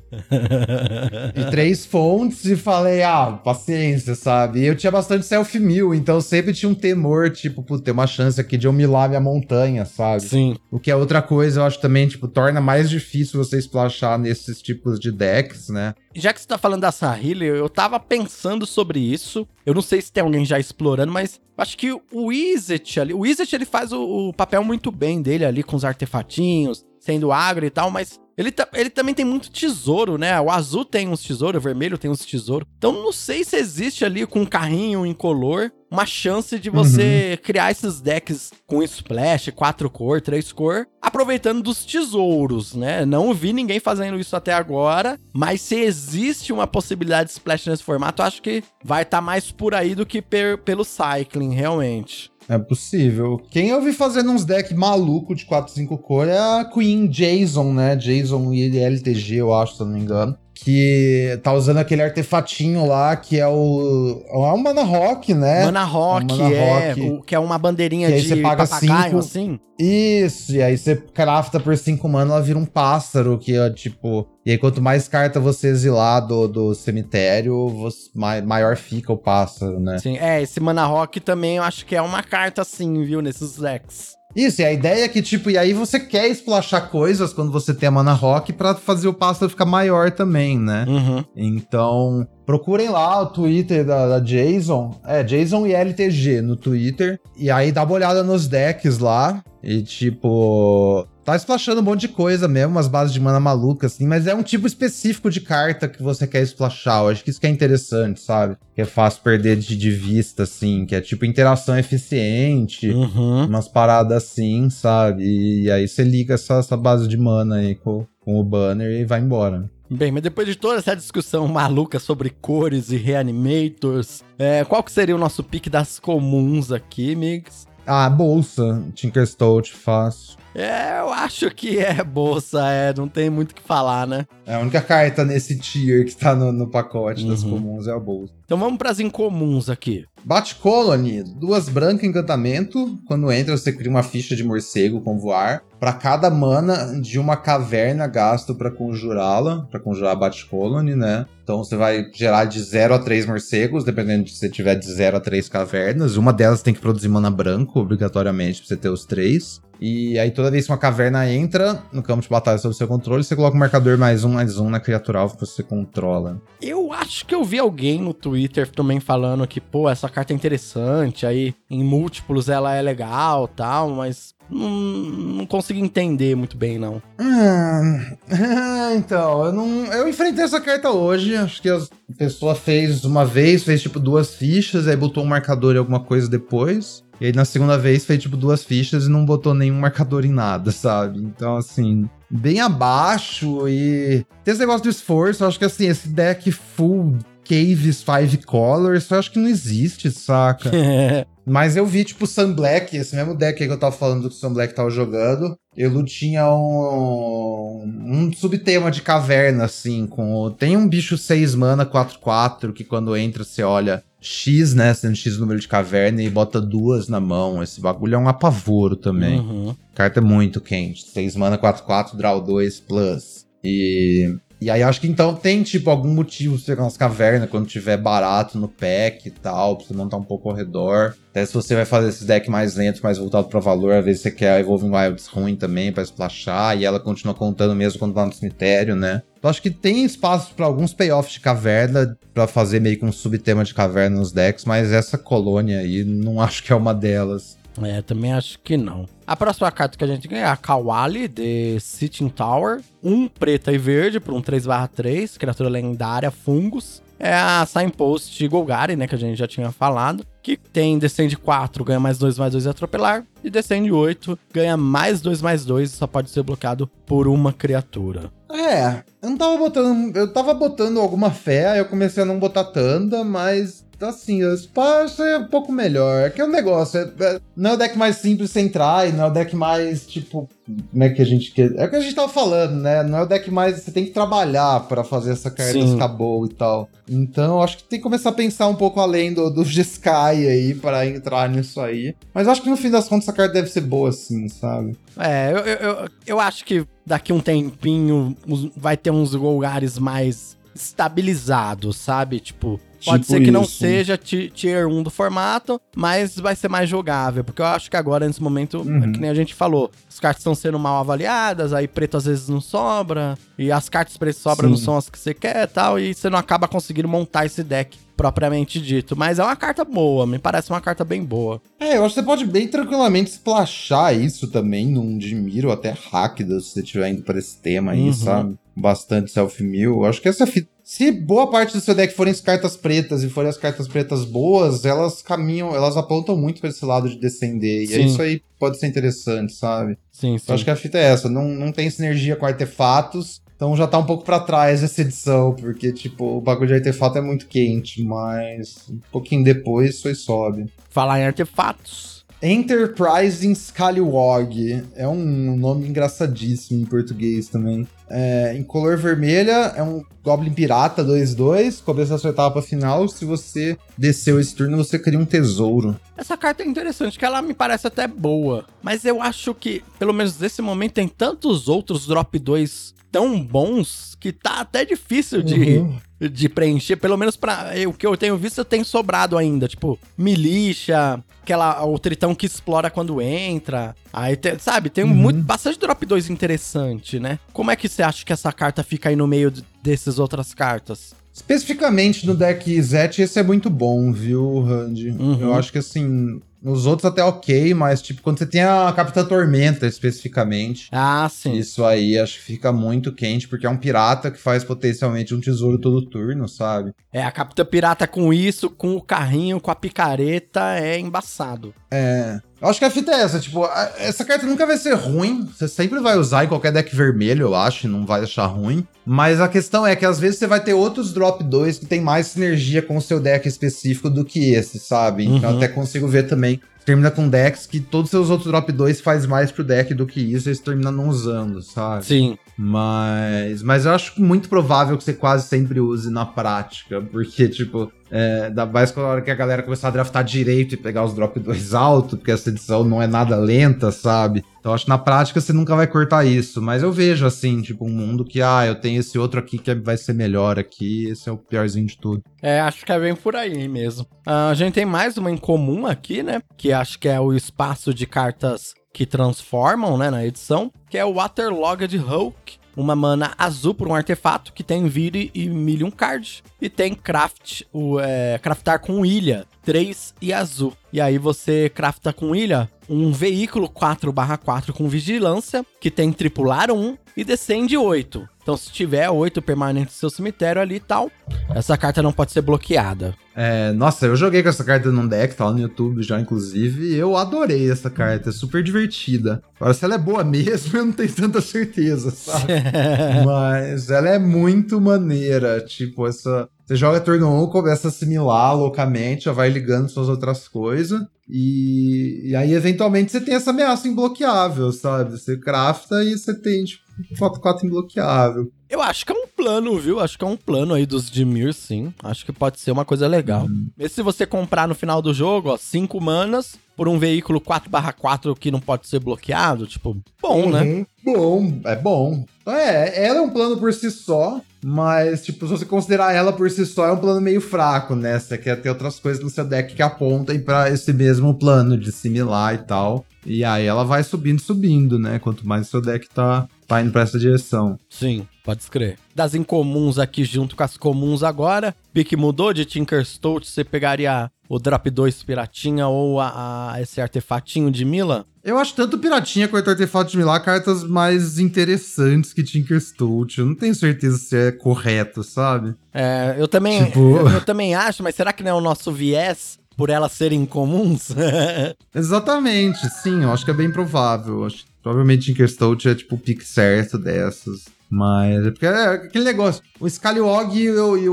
E três fontes e falei, ah, paciência, sabe? E eu tinha bastante self-mill, então eu sempre tinha um temor, tipo, pô, ter uma chance aqui de eu milar minha montanha, sabe? Sim. O que é outra coisa, eu acho também, tipo, torna mais difícil você splashar nesses tipos de decks, né? Já que você tá falando da Sahili, eu tava pensando sobre isso. Eu não sei se tem alguém já explorando, mas acho que o Izzet ali. O Izzet ele faz o, o papel muito bem dele ali com os artefatinhos, sendo agro e tal, mas ele, ele também tem muito tesouro, né? O azul tem uns tesouros, o vermelho tem uns tesouros. Então não sei se existe ali com um carrinho incolor uma chance de você criar esses decks com splash, quatro cor, três cor, aproveitando dos tesouros, né? Não vi ninguém fazendo isso até agora, mas se existe uma possibilidade de splash nesse formato, eu acho que vai estar mais por aí do que per- pelo cycling, realmente. É possível. Quem eu vi fazendo uns decks maluco de 4, 5 cores é a Queen Jason, né? Jason e LTG, eu acho, se eu não me engano. Que tá usando aquele artefatinho lá, que é o. É um Mana Rock, né? Mana Rock, Mana é, Rock. o- que é uma bandeirinha de você paga cinco- assim. Isso, e aí você crafta por 5 mana, ela vira um pássaro, que é tipo. E aí, quanto mais carta você exilar do, do cemitério, você- mai- maior fica o pássaro, né? Sim, é, esse Mana Rock também eu acho que é uma carta assim, viu, nesses decks. Isso, e a ideia é que, tipo, e aí você quer splashar coisas quando você tem a mana rock pra fazer o pássaro ficar maior também, né? Uhum. Então, procurem lá o Twitter da, da Jason. É, Jason e LTG no Twitter. E aí dá uma olhada nos decks lá. E tipo. Tá splashando um monte de coisa mesmo, umas bases de mana maluca, assim, mas é um tipo específico de carta que você quer splashar. Eu acho que isso que é interessante, sabe? Que é fácil perder de, de vista, assim, que é tipo interação eficiente Uhum. umas paradas assim, sabe? E, aí você liga essa, essa base de mana aí com, com o banner e vai embora. Bem, mas depois de toda essa discussão maluca sobre cores e reanimators, é, qual que seria o nosso pique das comuns aqui, Migs? Ah, bolsa, Tinkerstout, fácil. É, eu acho que é bolsa, é, não tem muito o que falar, né? É a única carta nesse tier que tá no, no pacote das Uhum. comuns é a bolsa. Então vamos pras incomuns aqui. Bat Colony, duas brancas encantamento. Quando entra, você cria uma ficha de morcego com voar. Pra cada mana de uma caverna gasto pra conjurá-la, pra conjurar a Bat Colony, né? Então você vai gerar de 0 a 3 morcegos, dependendo de se você tiver de 0 a 3 cavernas. Uma delas tem que produzir mana branco, obrigatoriamente, pra você ter os três. E aí, toda vez que uma caverna entra no campo de batalha sob seu controle, você coloca um marcador mais um, mais um na criatural que você controla. Eu acho que eu vi alguém no Twitter também falando que, pô, essa carta é interessante, aí em múltiplos ela é legal tal, mas não, não consigo entender muito bem, não. Ah, então, eu não. Eu enfrentei essa carta hoje. Acho que a pessoa fez uma vez, fez tipo duas fichas, aí botou um marcador em alguma coisa depois. E aí na segunda vez fez tipo duas fichas e não botou nenhum marcador em nada, sabe? Então, assim, bem abaixo e. Tem esse negócio do esforço, eu acho que assim, esse deck full Caves Five Colors, eu acho que não existe, saca? Mas eu vi, tipo, o Sun Black, esse mesmo deck aí que eu tava falando do que o Sun Black tava jogando. Ele tinha um, um subtema de caverna, assim, com. o- Tem um bicho 6 mana 4-4 que quando entra você olha X, né? Sendo X número de caverna e bota duas na mão. Esse bagulho é um apavoro também. Uhum. Carta é muito quente. 6 mana 4-4, draw 2 plus. E E aí acho que então tem, tipo, algum motivo pra você pegar umas cavernas quando tiver barato no pack e tal, pra você montar um pouco ao redor. Até se você vai fazer esses decks mais lentos, mais voltado para valor, às vezes você quer a Evolving Wilds ruim também pra splashar, e ela continua contando mesmo quando tá no cemitério, né? Eu acho que tem espaço para alguns payoffs de caverna, para fazer meio que um subtema de caverna nos decks, mas essa colônia aí não acho que é uma delas. É, também acho que não. A próxima carta que a gente ganha é a Kawali, de Sitting Tower. Um preta e verde por um 3/3, criatura lendária, fungos. É a Signpost Golgari, né, que a gente já tinha falado. Que tem Descende 4, ganha mais 2 mais 2 e atropelar. E Descende 8, ganha mais 2 mais 2 e só pode ser bloqueado por uma criatura. É, eu não tava botando. Eu tava botando alguma fé, aí eu comecei a não botar tanta, mas assim, o Splash é um pouco melhor. É que é um negócio, é, é, não é o deck mais simples sem entrar, não é o deck mais, tipo, como é que a gente quer. É o que a gente tava falando, né? Não é o deck mais. Você tem que trabalhar para fazer essa carta ficar boa e tal. Então, eu acho que tem que começar a pensar um pouco além do, do G-Sky aí para entrar nisso aí. Mas eu acho que no fim das contas essa carta deve ser boa, sim, sabe? É, eu, eu, eu acho que daqui um tempinho vai ter uns lugares mais estabilizados, sabe? Tipo, Pode tipo ser que isso. não seja tier 1 do formato, mas vai ser mais jogável. Porque eu acho que agora, nesse momento, uhum. é que nem a gente falou, as cartas estão sendo mal avaliadas, aí preto às vezes não sobra, e as cartas preto sobram não são as que você quer e tal, e você não acaba conseguindo montar esse deck propriamente dito. Mas é uma carta boa, me parece uma carta bem boa. É, eu acho que você pode bem tranquilamente splashar isso também num Dimir ou até Rakdos, se você estiver indo pra esse tema aí, uhum. sabe? Bastante self-mill. Eu acho que essa fita se boa parte do seu deck forem as cartas pretas e forem as cartas pretas boas, elas caminham, elas apontam muito para esse lado de descender. Sim. E isso aí pode ser interessante, sabe? Sim, sim. Eu acho que a fita é essa. Não, não tem sinergia com artefatos. Então já tá um pouco para trás essa edição, porque, tipo, o bagulho de artefato é muito quente, mas um pouquinho depois foi sobe. Falar em artefatos. Enterprising Scallywog. É um nome engraçadíssimo em português também. É, em cor vermelha, é um Goblin Pirata 2-2. Começa a sua etapa final. Se você desceu esse turno, você cria um tesouro. Essa carta é interessante, que ela me parece até boa. Mas eu acho que, pelo menos nesse momento, tem tantos outros drop 2 tão bons que tá até difícil de, uhum. de preencher. Pelo menos para o que eu tenho visto, tem sobrado ainda. Tipo, militia, aquela, o tritão que explora quando entra. Aí, tem, sabe, tem uhum. muito, bastante drop 2 interessante, né? Como é que você acha que essa carta fica aí no meio dessas outras cartas? Especificamente no deck Zet, esse é muito bom, viu, Randy? Uhum. Eu acho que assim, nos outros até ok, mas tipo, quando você tem a Capitã Tormenta especificamente. Ah, sim. Isso aí acho que fica muito quente, porque é um pirata que faz potencialmente um tesouro todo turno, sabe? É, a Capitã Pirata com isso, com o carrinho, com a picareta, é embaçado. É. Eu acho que a fita é essa, tipo, essa carta nunca vai ser ruim. Você sempre vai usar em qualquer deck vermelho, eu acho, e não vai achar ruim. Mas a questão é que às vezes você vai ter outros drop 2 que tem mais sinergia com o seu deck específico do que esse, sabe? Então uhum. eu até consigo ver também termina com decks que todos os seus outros drop 2 faz mais pro deck do que isso, e você termina não usando, sabe? Sim. Mas, mas eu acho muito provável que você quase sempre use na prática, porque, tipo, é, da mais com a hora que a galera começar a draftar direito e pegar os drop 2 alto, porque essa edição não é nada lenta, sabe? Então acho que na prática você nunca vai cortar isso. Mas eu vejo assim, tipo, um mundo que, ah, eu tenho esse outro aqui que vai ser melhor aqui, esse é o piorzinho de tudo. É, acho que é bem por aí mesmo. Uh, a gente tem mais uma em comum aqui, né? Que acho que é o espaço de cartas que transformam, né, na edição, que é o Waterlogged Hulk uma mana azul por um artefato que tem Vire e Million Card. E tem Craft, o, é, craftar com ilha, 3 e azul. E aí você crafta com ilha um veículo 4/4 com vigilância, que tem tripular 1 e descende 8. Então, se tiver 8 permanentes no seu cemitério ali e tal, essa carta não pode ser bloqueada. É, nossa, eu joguei com essa carta num deck, tá lá no YouTube já, inclusive, e eu adorei essa carta, é super divertida. Agora, se ela é boa mesmo, eu não tenho tanta certeza, sabe? Mas ela é muito maneira, tipo, essa... Você joga turno 1, começa a assimilar loucamente, já vai ligando suas outras coisas. E, e aí, eventualmente, você tem essa ameaça imbloqueável, sabe? Você crafta e você tem, tipo, 4-4 imbloqueável. Eu acho que é um plano, viu? Acho que é um plano aí dos Dimir, sim. Acho que pode ser uma coisa legal. Uhum. Mesmo se você comprar no final do jogo, ó, 5 manas por um veículo 4/4 que não pode ser bloqueado, tipo, bom, né? uhum. né? Bom, é bom. É, ela é um plano por si só. Mas, tipo, se você considerar ela por si só, é um plano meio fraco, né? Você quer ter outras coisas no seu deck que apontem para esse mesmo plano de similar e tal. E aí ela vai subindo, subindo, né? Quanto mais o seu deck tá, tá indo pra essa direção. Sim, pode escrever. Das incomuns aqui junto com as comuns agora. Pique mudou de Tinker Stout, você pegaria o Drop 2 Piratinha ou a, a, esse artefatinho de Mila? Eu acho tanto Piratinha quanto Artefato de Milá cartas mais interessantes que Tinker Stout. Eu não tenho certeza se é correto, sabe? É, eu também, tipo... eu, eu também acho, mas será que não é o nosso viés por elas serem comuns? Exatamente, sim, eu acho que é bem provável. Acho que provavelmente Tinker Stout é tipo o pique certo dessas. Mas é porque é aquele negócio. O Scalywog e, o, e,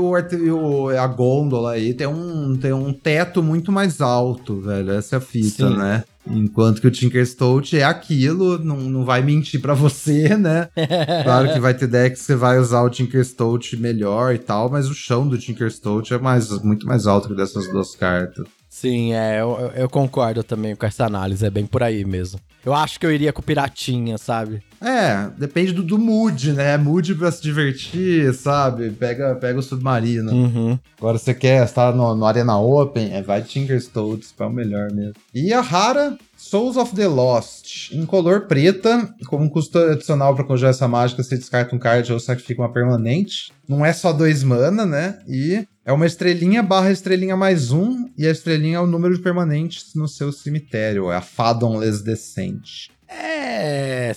o, e a gôndola aí tem um, tem um teto muito mais alto, velho. Essa é a fita, Sim. né? Enquanto que o Tinker Stout é aquilo, não, não vai mentir para você, né? claro que vai ter decks que você vai usar o Tinker Stout melhor e tal, mas o chão do Tinker Stout é mais, muito mais alto que dessas duas cartas. Sim, é, eu, eu concordo também com essa análise, é bem por aí mesmo. Eu acho que eu iria com Piratinha, sabe? É, depende do, do mood, né? Mood pra se divertir, sabe? Pega, pega o submarino. Uhum. Agora você quer estar no, no Arena Open, é, vai Tinker Stoltz, é o melhor mesmo. E a rara, Souls of the Lost, em color preta, com um custo adicional para conjurar essa mágica, você descarta um card ou sacrifica uma permanente. Não é só dois mana, né? E é uma estrelinha barra estrelinha mais um, e a estrelinha é o número de permanentes no seu cemitério. É a Fathomless Descent. É.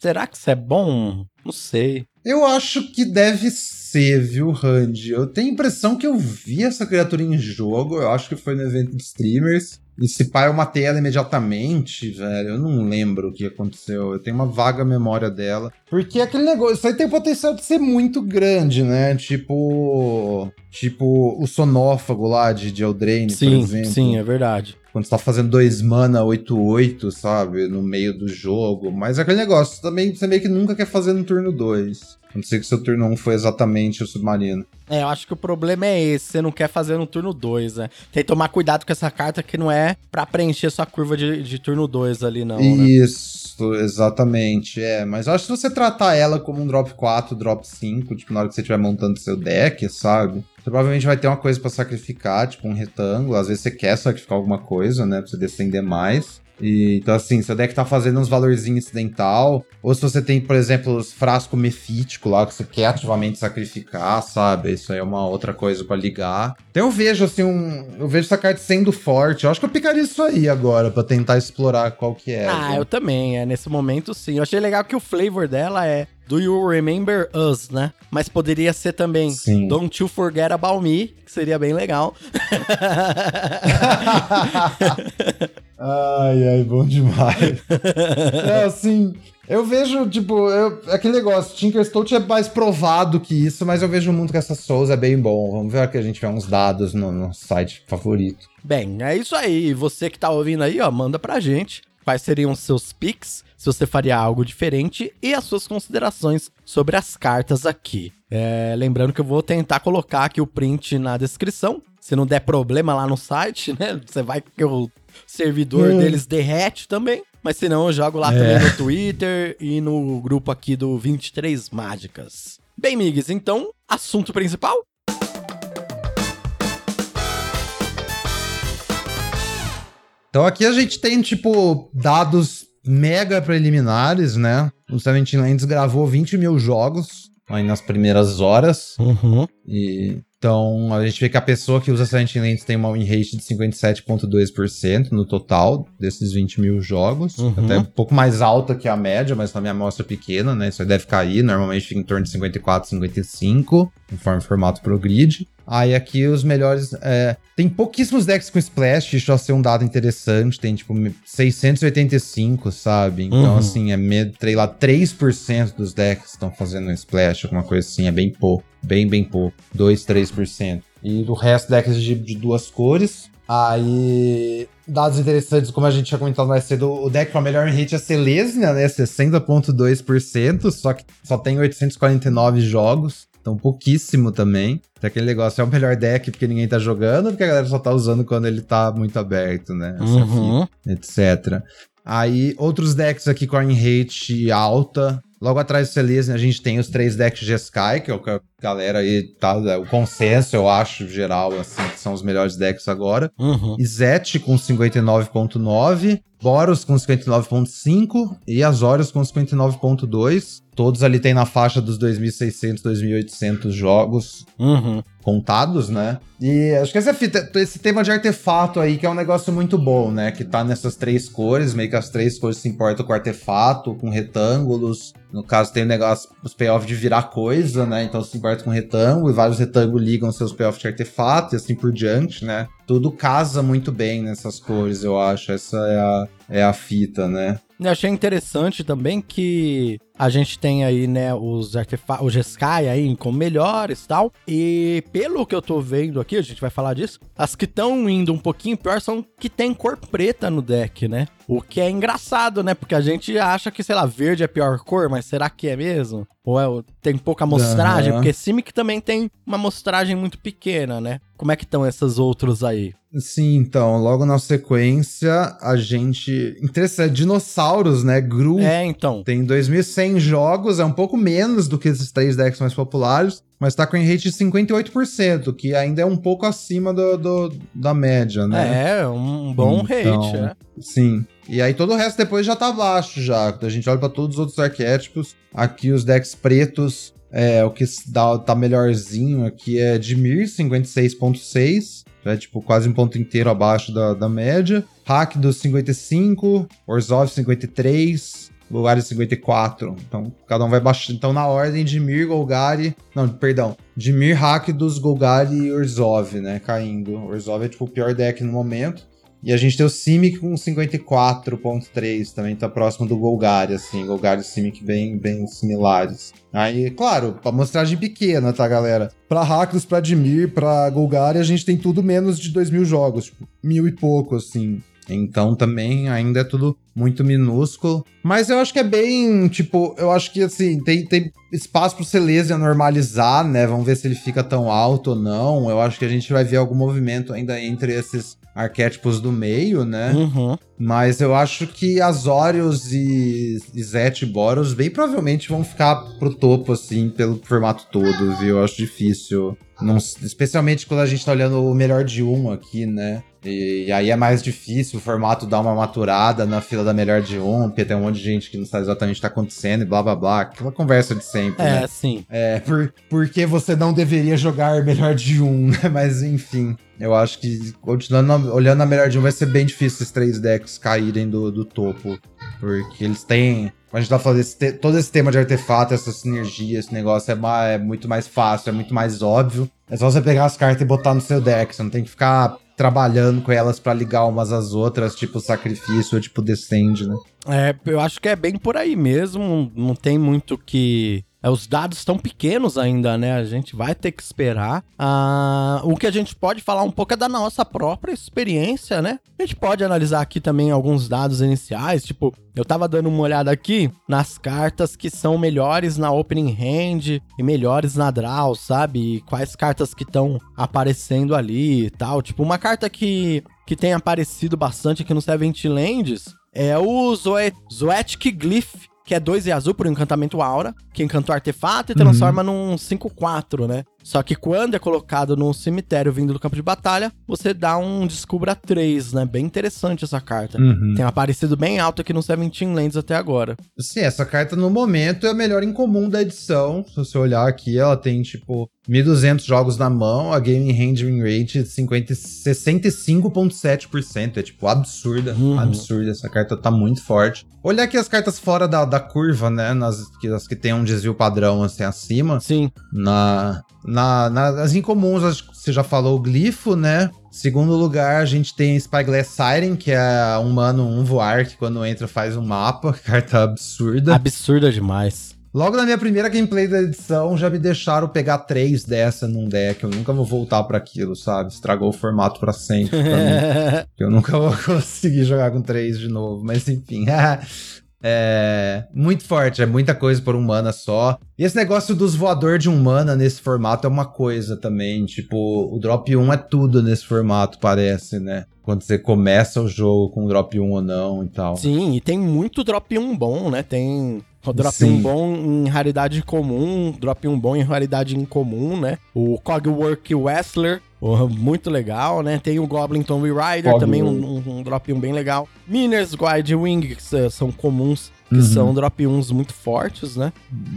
Será que isso é bom? Não sei. Eu acho que deve ser, viu, Randy? Eu tenho a impressão que eu vi essa criatura em jogo. Eu acho que foi no evento de streamers. E se pá, eu matei ela imediatamente, velho. Eu não lembro o que aconteceu. Eu tenho uma vaga memória dela. Porque aquele negócio, isso aí tem potencial de ser muito grande, né? Tipo. Tipo o sonófago lá de, de Eldraine, sim, por exemplo. Sim, é verdade. Quando você tá fazendo dois mana 8-8, sabe? No meio do jogo. Mas aquele negócio, também você meio que nunca quer fazer no turno 2. A não ser que seu turno 1 foi exatamente o submarino. É, eu acho que o problema é esse, você não quer fazer no turno 2, né? Tem que tomar cuidado com essa carta que não é para preencher sua curva de, de turno 2 ali, não. Né? Isso, né? exatamente. É, mas eu acho que se você tratar ela como um drop 4, drop 5, tipo, na hora que você estiver montando seu deck, sabe? Você provavelmente vai ter uma coisa para sacrificar, tipo um retângulo. Às vezes você quer sacrificar alguma coisa, né? Pra você descender mais. E, então, assim, seu deck tá fazendo uns valorzinhos incidental, ou se você tem, por exemplo, os frasco mefítico lá, que você quer ativamente sacrificar, sabe? Isso aí é uma outra coisa para ligar. Então eu vejo, assim, um. Eu vejo essa carta sendo forte. Eu acho que eu picaria isso aí agora, para tentar explorar qual que é. Ah, eu também. É, nesse momento, sim. Eu achei legal que o flavor dela é Do You Remember Us, né? Mas poderia ser também Sim. Don't You Forget About Me, que seria bem legal. Ai, ai, bom demais. é assim, eu vejo, tipo, eu, aquele negócio, Tinker Stout é mais provado que isso, mas eu vejo muito que essa Souls é bem bom. Vamos ver que a gente vê uns dados no, no site favorito. Bem, é isso aí. Você que tá ouvindo aí, ó, manda pra gente quais seriam os seus picks, se você faria algo diferente e as suas considerações sobre as cartas aqui. É, lembrando que eu vou tentar colocar aqui o print na descrição. Se não der problema lá no site, né? Você vai que o servidor hum. deles derrete também. Mas se não, eu jogo lá é. também no Twitter e no grupo aqui do 23 Mágicas. Bem, Migs, então, assunto principal? Então aqui a gente tem, tipo, dados mega preliminares, né? O Seventeen Lands gravou 20 mil jogos aí nas primeiras horas. Uhum. E então, a gente vê que a pessoa que usa Silent Lens tem uma win rate de 57,2% no total desses 20 mil jogos. Uhum. Até um pouco mais alta que a média, mas na minha amostra pequena, né? Isso aí deve cair, normalmente fica em torno de 54, 55, conforme o formato progride. Aí aqui os melhores. É, tem pouquíssimos decks com splash, isso já ser um dado interessante. Tem tipo 685, sabe? Então, uhum. assim, é sei lá, 3% dos decks estão fazendo um splash, alguma coisa assim, é bem pouco. Bem, bem pouco. 2, 3%. E o resto decks de, de duas cores. Aí, dados interessantes, como a gente tinha comentado mais cedo, o deck com a melhor hit é Selesnya, né? 60,2%, só que só tem 849 jogos. Então, pouquíssimo também. Tem aquele negócio, é o melhor deck porque ninguém tá jogando, porque a galera só tá usando quando ele tá muito aberto, né? Uhum. etc. Aí, outros decks aqui com a rate alta. Logo atrás do Selesnya a gente tem os três decks Jeskai, que é o que a galera aí tá, é o consenso, eu acho, geral, assim, que são os melhores decks agora. Uhum. Izete com 59.9, Boros com 59.5 e Azorius com 59.2. Todos ali tem na faixa dos 2.600, 2.800 jogos Uhum. Contados, né? E acho que essa fita, esse tema de artefato aí, que é um negócio muito bom, né? Que tá nessas três cores, meio que as três cores se importam com artefato, com retângulos. No caso, tem o negócio, os payoff de virar coisa, né? Então se importa com retângulo, e vários retângulos ligam seus payoff de artefato e assim por diante, né? Tudo casa muito bem nessas cores, eu acho. Essa é a, é a fita, né? Eu achei interessante também que a gente tem aí, né, os artefatos, o Jeskai aí como melhores e tal. E pelo que eu tô vendo aqui, a gente vai falar disso, as que estão indo um pouquinho pior são que tem cor preta no deck, né? O que é engraçado, né? Porque a gente acha que, sei lá, verde é a pior cor, mas será que é mesmo? Ou é, tem pouca amostragem? Aham. Porque Simic também tem uma amostragem muito pequena, né? Como é que estão esses outros aí? Sim, então, logo na sequência, a gente. Interessante, dinossauros, né? Gru É, então. tem 2.100 jogos, é um pouco menos do que esses três decks mais populares, mas tá com em rate de 58%, que ainda é um pouco acima do, do- da média, né? É, um bom Então, rate, né? Sim. E aí todo o resto depois já tá abaixo já. A gente olha pra todos os outros arquétipos, aqui os decks pretos, é, o que dá, tá melhorzinho aqui é Dimir, 56.6. Já é tipo quase um ponto inteiro abaixo da, da média. Hack dos 55, Orzhov 53, Golgari 54. Então, cada um vai baixando. Então, na ordem, Dimir, Golgari. Não, perdão. Dimir, Hack dos Golgari e Orzhov, né? Caindo. Orzhov é tipo o pior deck no momento. E a gente tem o Simic com 54.3, também tá próximo do Golgari, assim, Golgari e Simic bem, bem similares. Aí, claro, amostragem pequena, tá, galera? Pra Rakdos, pra Dimir, pra Golgari, a gente tem tudo menos de 2 mil jogos, tipo, mil e pouco, assim. Então também ainda é tudo muito minúsculo. Mas eu acho que é bem, tipo, eu acho que assim, tem, tem espaço pro Selesnya normalizar, né? Vamos ver se ele fica tão alto ou não. Eu acho que a gente vai ver algum movimento ainda entre esses arquétipos do meio, né? Uhum. Mas eu acho que Azorius e, e Zet e Boros bem provavelmente vão ficar pro topo, assim, pelo formato todo, viu? Eu acho difícil. Não- especialmente quando a gente tá olhando o melhor de um aqui, né? E, e aí é mais difícil o formato dar uma maturada na fila da melhor de um, porque tem um monte de gente que não sabe exatamente o que tá acontecendo e blá blá blá. Aquela conversa de sempre, né? É, sim. É, por, porque você não deveria jogar melhor de um, né? Mas enfim, eu acho que continuando olhando a melhor de um vai ser bem difícil esses três decks caírem do, do topo. Porque eles têm. Quando a gente tá falando desse te- todo esse tema de artefato, essa sinergia, esse negócio é, é muito mais fácil, é muito mais óbvio. É só você pegar as cartas e botar no seu deck. Você não tem que ficar trabalhando com elas pra ligar umas às outras, tipo sacrifício tipo descend, né? É, eu acho que é bem por aí mesmo. Não tem muito que. É, os dados estão pequenos ainda, né? A gente vai ter que esperar. Ah, o que a gente pode falar um pouco é da nossa própria experiência, né? A gente pode analisar aqui também alguns dados iniciais. Tipo, eu tava dando uma olhada aqui nas cartas que são melhores na opening hand e melhores na draw, sabe? E quais cartas que estão aparecendo ali e tal. Tipo, uma carta que, que tem aparecido bastante aqui no Seventh Lands é o Zoe- Zoetic Glyph, que é 2 e azul por encantamento aura, que encanta o artefato e transforma num 5-4, né? Só que quando é colocado num cemitério vindo do campo de batalha, você dá um descubra 3, né? Bem interessante essa carta. Tem aparecido bem alto aqui no Seventeen Lands até agora. Sim, essa carta no momento é a melhor incomum da edição. Se você olhar aqui, ela tem tipo 1.200 jogos na mão, a Game Handling Rate de 50 65,7%. É tipo absurda, Uhum. absurda. Essa carta tá muito forte. Olhar aqui as cartas fora da, da curva, né? Nas, que, as que tem um desvio padrão assim acima. Sim, Na, na, nas incomuns, acho que você já falou o glifo, né? Segundo lugar, a gente tem Spyglass Siren, que é um mano, um voar, que quando entra faz um mapa. Carta absurda. absurda demais. Logo na minha primeira gameplay da edição, já me deixaram pegar três dessa num deck. Eu nunca vou voltar pra aquilo, sabe? Estragou o formato pra sempre. Pra mim. Eu nunca vou conseguir jogar com três de novo, mas enfim. é muito forte, é muita coisa por um mana só. E esse negócio dos voador de um mana nesse formato é uma coisa também. Tipo, o drop 1 é tudo nesse formato, parece, né? Quando você começa o jogo com drop 1 ou não e tal. Sim, e tem muito drop 1 bom, né? Tem Drop Sim. 1 bom em raridade comum, drop 1 bom em raridade incomum, né? O Cogwork Wrestler, muito legal, né? Tem o Goblin Tomb Raider, também um, um, um, drop 1 bem legal. Miners Guide Wing, que são comuns, que uhum. são drop 1s muito fortes, né?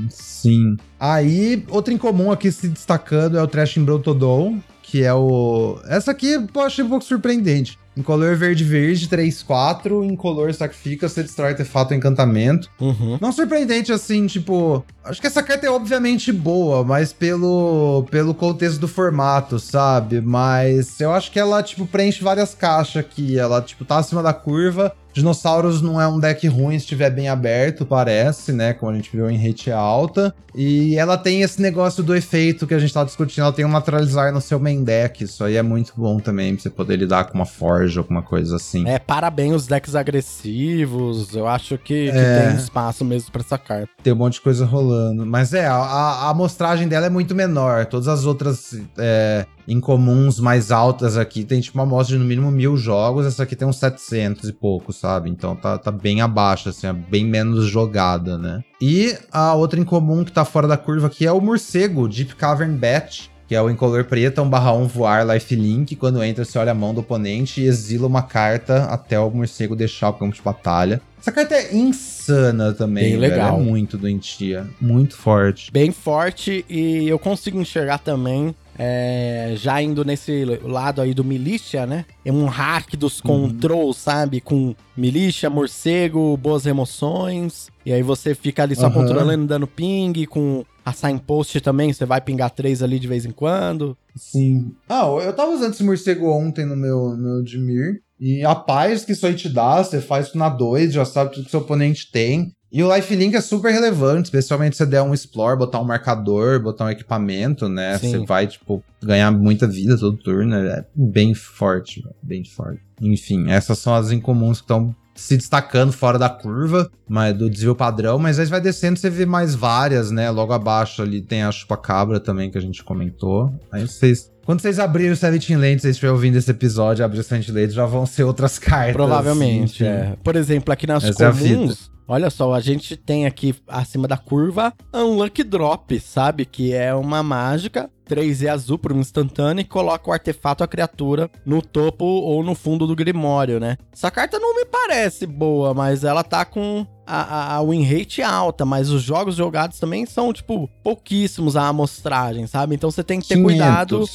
Sim. Aí, outro incomum aqui se destacando é o Trash Brotodon, que é o... Essa aqui eu achei um pouco surpreendente. Em color verde-verde, 3-4. Em color sacrifica, você destrói artefato encantamento. Uhum. Não surpreendente assim, tipo. Acho que essa carta é obviamente boa, mas pelo, pelo contexto do formato, sabe? Mas eu acho que ela, tipo, preenche várias caixas aqui. Ela, tipo, tá acima da curva. Dinossauros não é um deck ruim se estiver bem aberto, parece, né? Como a gente viu em rate alta. E ela tem esse negócio do efeito que a gente tá discutindo. Ela tem um naturalizar no seu main deck. Isso aí é muito bom também, pra você poder lidar com uma Forge, alguma coisa assim. É, parabéns os decks agressivos. Eu acho que, que é... tem espaço mesmo pra essa carta. Tem um monte de coisa rolando. Mas é, a, a amostragem dela é muito menor. Todas as outras é, incomuns mais altas aqui tem tipo uma amostra de no mínimo mil jogos, essa aqui tem uns 700 e pouco, sabe? Então tá, tá bem abaixo, assim, é bem menos jogada, né? E a outra incomum que tá fora da curva aqui é o morcego, Deep Cavern Bat, que é o incolor preta, 1 barra 1 voar lifelink. Quando entra, você olha a mão do oponente e exila uma carta até o morcego deixar o campo de batalha. Essa carta é insana também, Bem legal. Velho. É muito doentia, muito forte. Bem forte e eu consigo enxergar também é, já indo nesse lado aí do milícia, né? É um hack dos uhum. controls, sabe? Com milícia, morcego, boas emoções. E aí você fica ali só uhum. controlando, dando ping, com a signpost também, você vai pingar três ali de vez em quando. Sim. Ah, eu tava usando esse morcego ontem no meu, no Dimir. E a paz que isso aí te dá, você faz na 2, já sabe tudo que seu oponente tem. E o lifelink é super relevante, especialmente se você der um explore, botar um marcador, botar um equipamento, né? Sim. Você vai, tipo, ganhar muita vida todo turno. É bem forte, bem forte. Enfim, essas são as incomuns que estão se destacando fora da curva, mas do desvio padrão, mas aí vai descendo, você vê mais várias, né? Logo abaixo ali tem a chupa-cabra também, que a gente comentou. Aí vocês quando vocês abrirem o Seventeen Lentes, vocês estiverem ouvindo esse episódio, abrir o Seventeen Lentes, já vão ser outras cartas. Provavelmente, é. Por exemplo, aqui nas Essa é comuns, olha só, a gente tem aqui acima da curva Unlucky Drop, sabe? Que é uma mágica 3 e azul por um instantâneo e coloca o artefato a criatura no topo ou no fundo do Grimório, né? Essa carta não me parece boa, mas ela tá com a, a, a, win rate alta, mas os jogos jogados também são, tipo, pouquíssimos a amostragem, sabe? Então você tem que ter 500. cuidado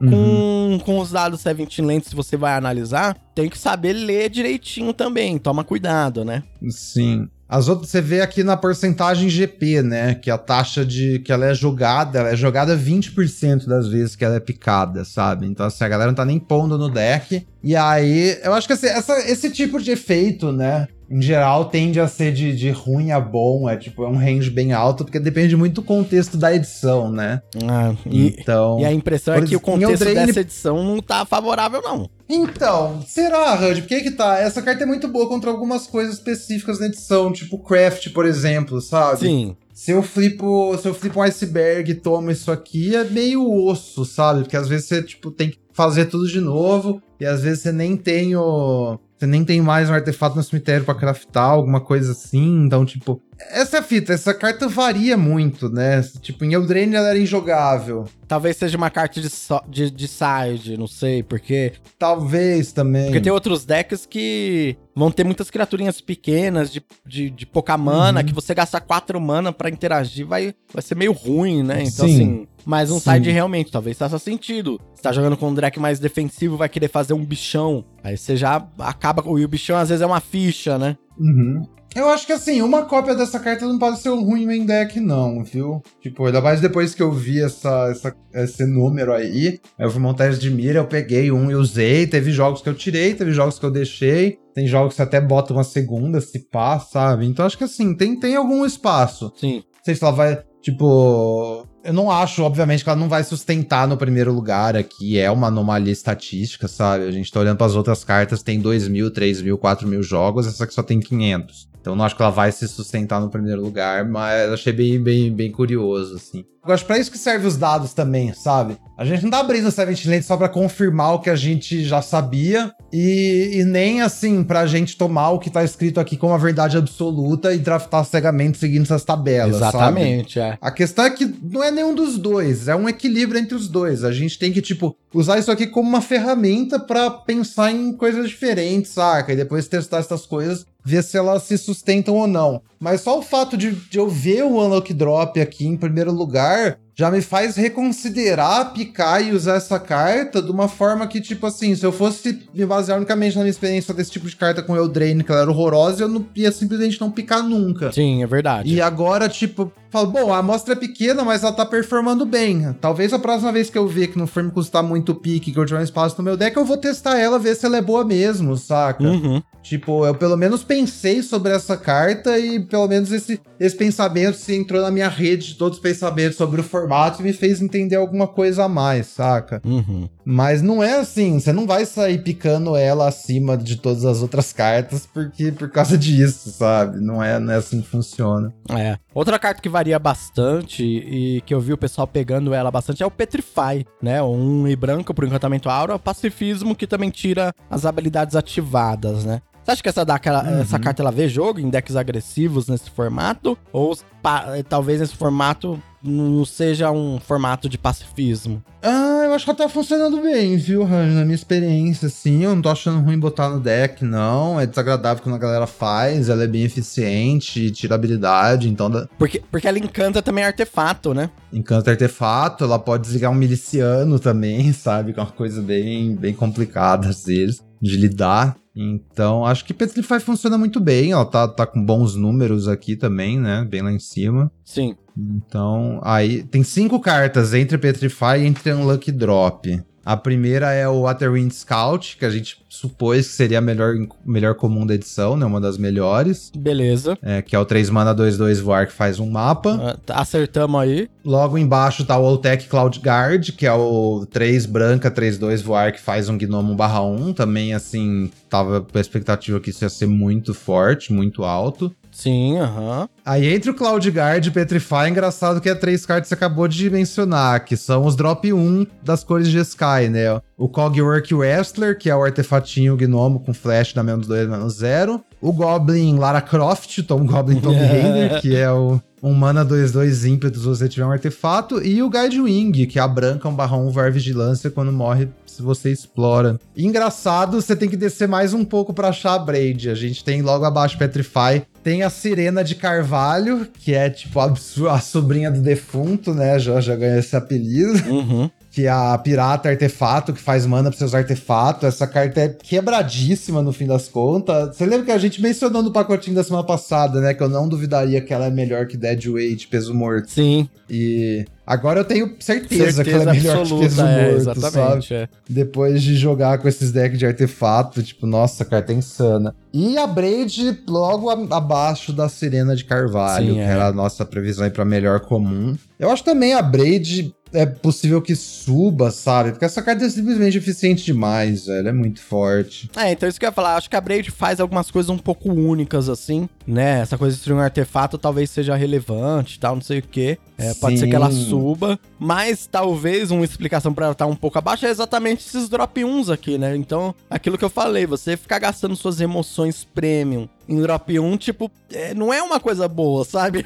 Uhum. Com, com os dados 17 lentes, se você vai analisar, tem que saber ler direitinho também. Toma cuidado, né? Sim. As outras você vê aqui na porcentagem GP, né? Que a taxa de que ela é jogada, ela é jogada 20% das vezes que ela é picada, sabe? Então, assim, a galera não tá nem pondo no deck. E aí, eu acho que assim, essa, esse tipo de efeito, né? Em geral, tende a ser de, de ruim a bom. É tipo, é um range bem alto, porque depende muito do contexto da edição, né? Ah, então. E a impressão é que o contexto dessa edição não tá favorável, não. Então, será, Hud? Por que que tá? Essa carta é muito boa contra algumas coisas específicas na edição, tipo craft, por exemplo, sabe? Sim. Se eu flipo, se eu flipo um iceberg e tomo isso aqui, é meio osso, sabe? Porque às vezes você, tipo, tem que fazer tudo de novo, e às vezes você nem tem o você nem tem mais um artefato no cemitério para craftar, alguma coisa assim. Então, tipo, essa é a fita. Essa carta varia muito, né? Tipo, em Eldraine ela era injogável. Talvez seja uma carta de, so de, de side, não sei, porque. Talvez também. Porque tem outros decks que vão ter muitas criaturinhas pequenas, de, de, de pouca mana, uhum. que você gastar quatro mana para interagir vai, vai ser meio ruim, né? Então, Sim. assim. Mas um Sim. side realmente, talvez faça sentido. Você tá jogando com um deck mais defensivo, vai querer fazer um bichão. Aí você já acaba. E o bichão às vezes é uma ficha, né? Uhum. Eu acho que assim, uma cópia dessa carta não pode ser um ruim main deck, não, viu? Tipo, ainda mais depois que eu vi essa, essa, esse número aí, eu fui montar de mira, eu peguei um e usei. Teve jogos que eu tirei, teve jogos que eu deixei. Tem jogos que você até bota uma segunda, se pá, sabe? Então acho que assim, tem, tem algum espaço. Sim. Não sei se ela vai, tipo. Eu não acho, obviamente, que ela não vai sustentar no primeiro lugar aqui. É uma anomalia estatística, sabe? A gente tá olhando para as outras cartas, tem 2 mil, 3 mil, 4 mil jogos, essa aqui só tem 500. Então não acho que ela vai se sustentar no primeiro lugar, mas achei bem, bem, bem curioso, assim. Eu acho pra isso que serve os dados também, sabe? A gente não tá abrindo o Seventh Land só pra confirmar o que a gente já sabia e, e nem assim pra gente tomar o que tá escrito aqui como a verdade absoluta e draftar cegamente seguindo essas tabelas. Exatamente, sabe? é. A questão é que não é nenhum dos dois, é um equilíbrio entre os dois. A gente tem que, tipo, usar isso aqui como uma ferramenta para pensar em coisas diferentes, saca? E depois testar essas coisas ver se elas se sustentam ou não. Mas só o fato de, de eu ver o Unlock Drop aqui em primeiro lugar já me faz reconsiderar picar e usar essa carta de uma forma que, tipo assim, se eu fosse me basear unicamente na minha experiência desse tipo de carta com Eldraine, que ela era horrorosa, eu não ia simplesmente não picar nunca. Sim, é verdade. E agora, tipo, falo, bom, a amostra é pequena, mas ela tá performando bem. Talvez a próxima vez que eu ver que não for me custar muito pique, que eu tiver um espaço no meu deck, eu vou testar ela, ver se ela é boa mesmo, saca? Uhum. Tipo, eu pelo menos pensei sobre essa carta e pelo menos esse, esse pensamento se entrou na minha rede de todos os pensamentos sobre o formato e me fez entender alguma coisa a mais, saca? Uhum. Mas não é assim, você não vai sair picando ela acima de todas as outras cartas porque por causa disso, sabe? Não é, não é assim que funciona. É. Outra carta que varia bastante e que eu vi o pessoal pegando ela bastante é o Petrify, né? Um e branco pro encantamento aura, pacifismo que também tira as habilidades ativadas, né? Você acha que essa, daquela, Uhum. essa carta ela vê jogo em decks agressivos nesse formato? Ou pa- talvez esse formato não seja um formato de pacifismo? Ah, eu acho que ela tá funcionando bem, viu, Han? Na minha experiência, assim, eu não tô achando ruim botar no deck, não. É desagradável quando a galera faz, ela é bem eficiente, tira habilidade, então dá... Porque, porque ela encanta também artefato, né? encanta artefato, ela pode desligar um miliciano também, sabe? Que é uma coisa bem, bem complicada às vezes de lidar. Então, acho que Petrify funciona muito bem. Ela tá, tá com bons números aqui também, né? Bem lá em cima. Sim. Então, aí tem cinco cartas entre Petrify e entre Unlucky Drop. A primeira é o Waterwind Scout, que a gente supôs que seria a melhor, melhor comum da edição, né? Uma das melhores. Beleza. É, que é o 3 mana 2-2 voar que faz um mapa. Ah, tá- Acertamos aí. Logo embaixo tá o Oltec Cloud Guard, que é o 3 branca, 3-2 voar que faz um gnomo 1/1. Também, assim, tava com a expectativa que isso ia ser muito forte, muito alto. Sim, aham. Aí entre o Cloud Guard e Petrify, é engraçado que é três cartas que você acabou de mencionar, que são os drop 1 das cores de Sky, né? O Cogwork Wrestler, que é o artefatinho gnomo com flash da menos 2, menos 0. O Goblin Lara Croft, Tom Goblin Tom Raider, que é o um mana 2-2 ímpetos se você tiver um artefato. E o Guidewing, que é a branca 1 barra 1 var vigilância quando morre se você explora. Engraçado, você tem que descer mais um pouco pra achar a Braid. A gente tem logo abaixo Petrify. Tem a Sirena de Carvalho, que é tipo a, a sobrinha do defunto, né? Já, já ganhou esse apelido Uhum. Que é a pirata artefato, que faz mana pra seus artefatos. Essa carta é quebradíssima no fim das contas. Você lembra que a gente mencionou no pacotinho da semana passada, né? Que eu não duvidaria que ela é melhor que Dead Weight, peso morto. Sim. E agora eu tenho certeza, que ela é melhor que peso é, morto, sabe? exatamente. é. Depois de jogar com esses decks de artefato, tipo, nossa, a carta é insana. E a Braid logo a- abaixo da Sirena de Carvalho, Sim, que é. era a nossa previsão aí pra melhor comum. Eu acho também a Braid é possível que suba, sabe? Porque essa carta é simplesmente eficiente demais, velho. É muito forte. É, então isso que eu ia falar. Acho que a Braid faz algumas coisas um pouco únicas, assim, né? Essa coisa de destruir um artefato talvez seja relevante e tal, não sei o quê. É, pode ser que ela Sim. suba, mas talvez uma explicação pra ela estar um pouco abaixo é exatamente esses drop 1s aqui, né? Então, aquilo que eu falei, você ficar gastando suas emoções premium em drop 1, tipo, é, não é uma coisa boa, sabe?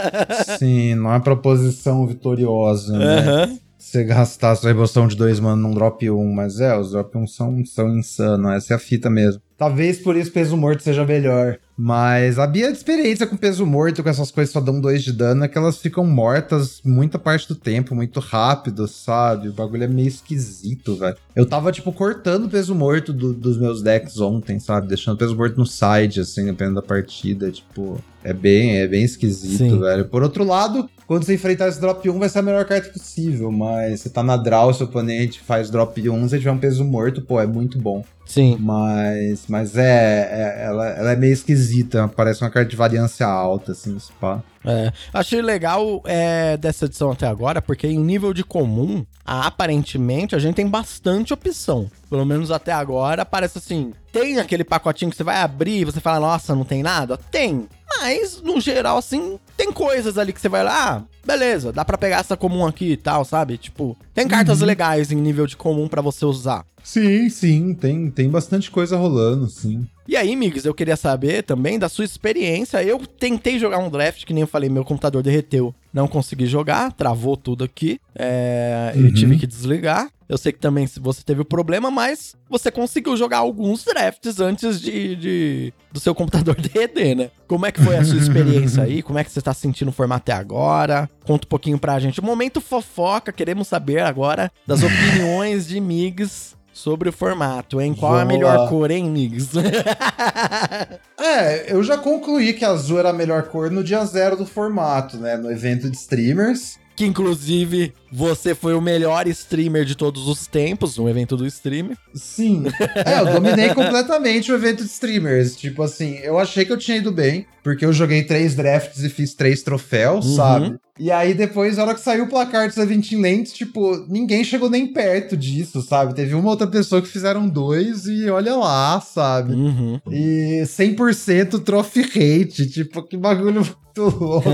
Sim, não é proposição vitoriosa, né? Aham. Você gastar sua emoção de dois manos num drop 1, mas é, os drop 1 são, são insanos, essa é a fita mesmo. Talvez por isso peso morto seja melhor. Mas a minha experiência com peso morto, com essas coisas que só dão 2 de dano, é que elas ficam mortas muita parte do tempo, muito rápido, sabe? O bagulho é meio esquisito, velho. Eu tava, tipo, cortando o peso morto do- dos meus decks ontem, sabe? Deixando o peso morto no side, assim, dependendo da partida. Tipo, é bem, é bem esquisito, Sim. velho. Por outro lado, quando você enfrentar esse drop 1, vai ser a melhor carta possível. Mas você tá na draw, seu oponente faz drop 1, você tiver um peso morto, pô, é muito bom. Sim. Mas, mas é, é ela, ela é meio esquisita, parece uma carta de variância alta, assim, spa. É, achei legal é, dessa edição até agora, porque em nível de comum, aparentemente a gente tem bastante opção. Pelo menos até agora, parece assim: tem aquele pacotinho que você vai abrir e você fala, nossa, não tem nada? Tem. Mas, no geral, assim, tem coisas ali que você vai lá, ah, beleza, dá para pegar essa comum aqui e tal, sabe? Tipo, tem cartas uhum. legais em nível de comum para você usar. Sim, sim, tem, tem bastante coisa rolando, sim. E aí, Migs, eu queria saber também da sua experiência. Eu tentei jogar um draft, que nem eu falei, meu computador derreteu. Não consegui jogar, travou tudo aqui. É, uhum. E tive que desligar. Eu sei que também você teve o problema, mas você conseguiu jogar alguns drafts antes de, de do seu computador derreter, né? Como é que foi a sua experiência aí? Como é que você tá sentindo o formato até agora? Conta um pouquinho pra gente. Momento fofoca, queremos saber agora das opiniões de Migs sobre o formato, hein? Qual Vamos a melhor cor, hein, Migs? é, eu já concluí que azul era a melhor cor no dia zero do formato, né? No evento de streamers que inclusive você foi o melhor streamer de todos os tempos no evento do streamer. Sim. É, eu dominei completamente o evento de streamers. Tipo assim, eu achei que eu tinha ido bem, porque eu joguei três drafts e fiz três troféus, uhum. sabe? E aí depois, na hora que saiu o placar dos Event Lentes, tipo, ninguém chegou nem perto disso, sabe? Teve uma outra pessoa que fizeram dois e olha lá, sabe? Uhum. E 100% trophy rate, tipo, que bagulho muito louco.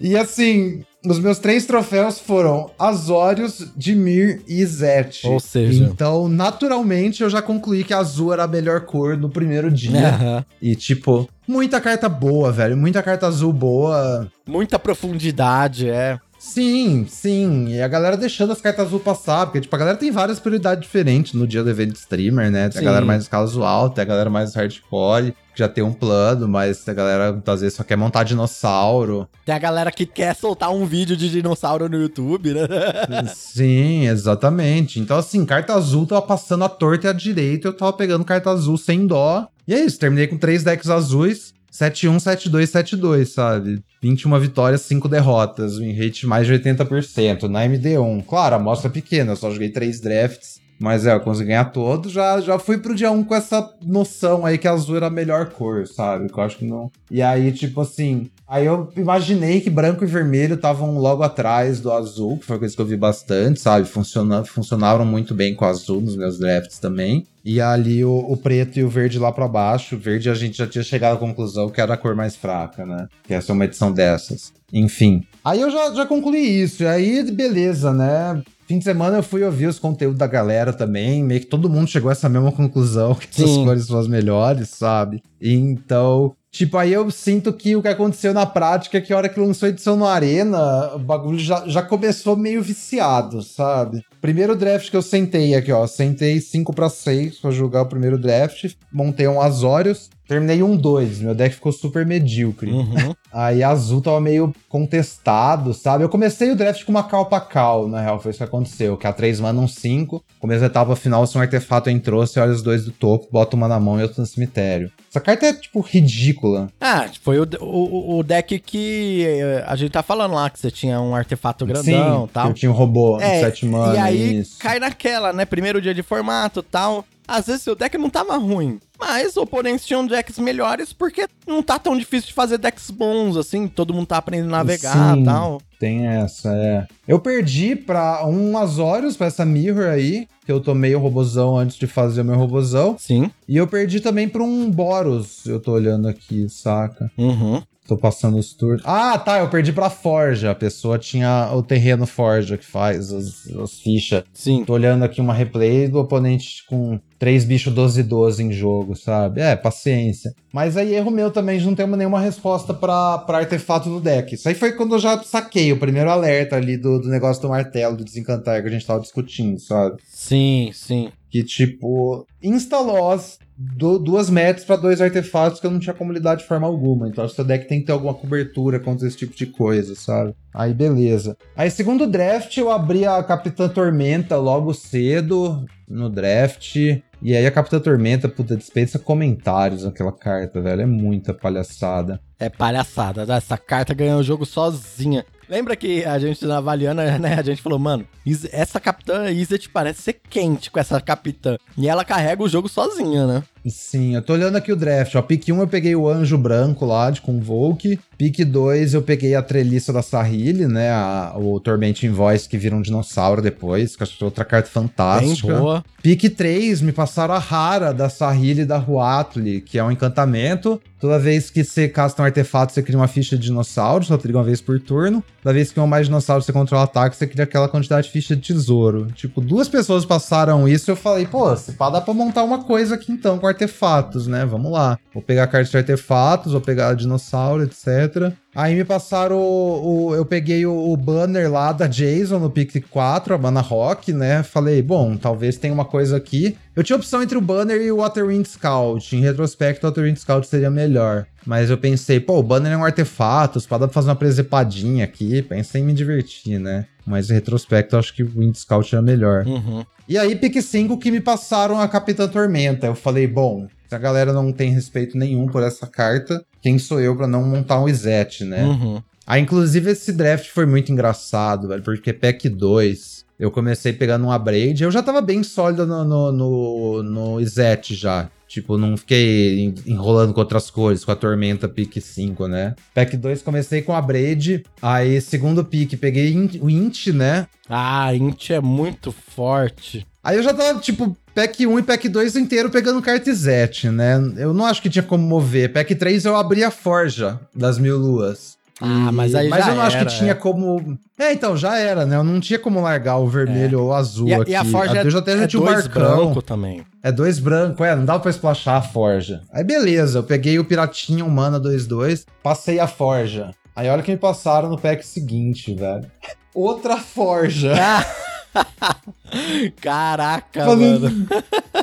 e assim, os meus três troféus foram Azorius, Dimir e Izete. Ou seja... Então, naturalmente, eu já concluí que azul era a melhor cor no primeiro dia. Uhum. E, tipo, muita carta boa, velho. Muita carta azul boa. Muita profundidade, é. Sim, sim. E a galera deixando as cartas azul passar, porque, tipo, a galera tem várias prioridades diferentes no dia do evento streamer, né? Tem sim. a galera mais casual, tem a galera mais hardcore, que já tem um plano, mas a galera às vezes só quer montar dinossauro. Tem a galera que quer soltar um vídeo de dinossauro no YouTube, né? sim, exatamente. Então, assim, carta azul tava passando a torta e a direita, eu tava pegando carta azul sem dó. E é isso, terminei com três decks azuis. 7-1, 7-2, 7-2, sabe? 21 vitórias, 5 derrotas, um rate mais de 80%, na MD1. Claro, amostra pequena, eu só joguei 3 drafts, mas é, eu consegui ganhar todos, já, já fui pro dia 1 com essa noção aí que azul era a melhor cor, sabe? Que eu acho que não. E aí, tipo assim, aí eu imaginei que branco e vermelho estavam logo atrás do azul, que foi uma coisa que eu vi bastante, sabe? Funciona, funcionaram muito bem com o azul nos meus drafts também. E ali o, o, preto e o verde lá para baixo. O verde a gente já tinha chegado à conclusão que era a cor mais fraca, né? Que essa é uma edição dessas. Enfim. Aí eu já, já concluí isso. E aí, beleza, né? Fim de semana eu fui ouvir os conteúdos da galera também. Meio que todo mundo chegou a essa mesma conclusão, que essas cores são as melhores, sabe? Então, Tipo, aí eu sinto que o que aconteceu na prática é que a hora que lançou a edição no Arena, o bagulho já, já começou meio viciado, sabe? Primeiro draft que eu sentei aqui, ó. Sentei 5 para 6 pra jogar o primeiro draft. Montei um Azorius. Terminei um 2, meu deck ficou super medíocre. Uhum. Aí azul tava meio contestado, sabe? Eu comecei o draft com uma cal pra cal, na real, foi isso que aconteceu. Que a 3 mana um 5. Começo a etapa final, se um artefato entrou, você olha os dois do topo, bota uma na mão e outro no cemitério. Essa carta é, tipo, ridícula. Ah, foi o, o, o deck que eh, a gente tá falando lá, que você tinha um artefato grandão e tal. eu tinha um robô é, de 7 mana, E aí isso. cai naquela, né? Primeiro dia de formato tal às vezes seu deck não tava ruim, mas oponentes tinham decks melhores porque não tá tão difícil de fazer decks bons, assim, todo mundo tá aprendendo a navegar e tal. Tem essa, é. Eu perdi pra um Azorius, pra essa Mirror aí, que eu tomei o robozão antes de fazer o meu robozão. Sim. E eu perdi também pra um Boros, eu tô olhando aqui, saca? Uhum. Tô passando os turnos. Ah, tá, eu perdi pra Forja. A pessoa tinha o terreno Forja que faz as, as fichas. Sim. Tô olhando aqui uma replay do oponente com três bichos 12 12 em jogo, sabe? É, paciência. Mas aí erro meu também de não ter nenhuma resposta pra, pra artefato no deck. Isso aí foi quando eu já saquei o primeiro alerta ali do, do negócio do martelo, do desencantar que a gente tava discutindo, sabe? Sim, sim. Que tipo, instalós do, duas metas para dois artefatos que eu não tinha como lidar de forma alguma. Então, o seu deck tem que ter alguma cobertura contra esse tipo de coisa, sabe? Aí, beleza. Aí, segundo draft, eu abri a Capitã Tormenta logo cedo no draft. E aí a Capitã Tormenta, puta, dispensa comentários naquela carta, velho. É muita palhaçada. É palhaçada. né? Essa carta ganhou o jogo sozinha. Lembra que a gente na Valiana, né? A gente falou, mano, essa capitã Izzet parece ser quente com essa capitã. E ela carrega o jogo sozinha, né? Sim, eu tô olhando aqui o draft. Ó, pick 1 eu peguei o Anjo Branco lá, de Convoke. Pick 2 eu peguei a Treliça da Sahili, né? A, o Torment Invoice que vira um dinossauro depois, que acho outra carta Bem fantástica. boa. Pick 3 me passaram a Rara da Sahili da Huatli, que é um encantamento. Toda vez que você casta um artefato, você cria uma ficha de dinossauro, só triga uma vez por turno. Toda vez que um ou mais dinossauro você controla o ataque, você cria aquela quantidade de ficha de tesouro. Tipo, duas pessoas passaram isso e eu falei, pô, se pá, dá pra montar uma coisa aqui então com artefatos, né? Vamos lá. Vou pegar a carta de artefatos, vou pegar dinossauro, etc. Aí me passaram o, o- Eu peguei o, o banner lá da Jason no pick 4, a Mana Rock, né? Falei, bom, talvez tenha uma coisa aqui. Eu tinha opção entre o banner e o Waterwind Scout. Em retrospecto, o Waterwind Scout seria melhor. Mas eu pensei, pô, o banner é um artefato, dá pra fazer uma presepadinha aqui. Pensei em me divertir, né? Mas em retrospecto, eu acho que o Wind Scout era melhor. Uhum. E aí, pick 5 que me passaram a Capitã Tormenta. Eu falei, bom, se a galera não tem respeito nenhum por essa carta, quem sou eu pra não montar um Izete, né? Uhum. Ah, inclusive esse draft foi muito engraçado, velho, porque pack 2, eu comecei pegando uma Braid, eu já tava bem sólido no, no, no, no Izete já. Tipo, não fiquei en- enrolando com outras cores, com a Tormenta pick 5, né? Pack 2 comecei com a Braid, aí segundo pick peguei o Int, né? Ah, Int é muito forte. Aí eu já tava, tipo, pack 1 e pack 2 inteiro pegando carta Izete, né? Eu não acho que tinha como mover. Pack 3 eu abri a Forja das Mil Luas. Ah, mas aí Mas já eu não acho era, que tinha é. como. É, então, já era, né? Eu não tinha como largar o vermelho ou o azul E a, aqui. e a Forja eu já até já é tinha um dois barcão. branco também. É dois branco, é, não dava pra splashar a Forja. Aí beleza, eu peguei o Piratinha Humana 2-2, passei a Forja. Aí olha que me passaram no pack seguinte, velho. Outra Forja. Caraca, mano.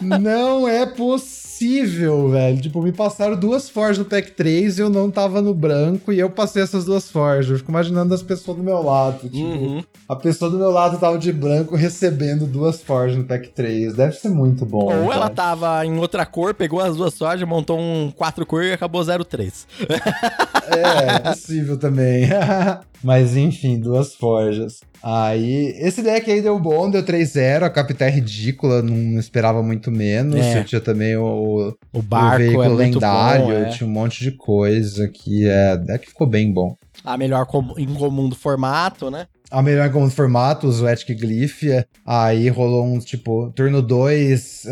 Não é possível, velho. Tipo, me passaram duas forjas no pack 3 e eu não tava no branco e eu passei essas duas forjas. Eu fico imaginando as pessoas do meu lado. Tipo, Uhum. a pessoa do meu lado tava de branco recebendo duas forjas no pack 3. Deve ser muito bom. Ou cara. ela tava em outra cor, pegou as duas sojas, montou um quatro cor e acabou 03. É, é possível também. Mas enfim, duas forjas. Aí, esse deck aí deu bom, deu 3-0. A capitã é ridícula, não esperava muito menos. É. Eu tinha também o, O barco o veículo é muito lendário, bom, é. tinha um monte de coisa que é. Deck ficou bem bom. A melhor com- em comum do formato, né? A melhor como formato, uso Etic Glyph. Aí rolou um tipo, turno 2,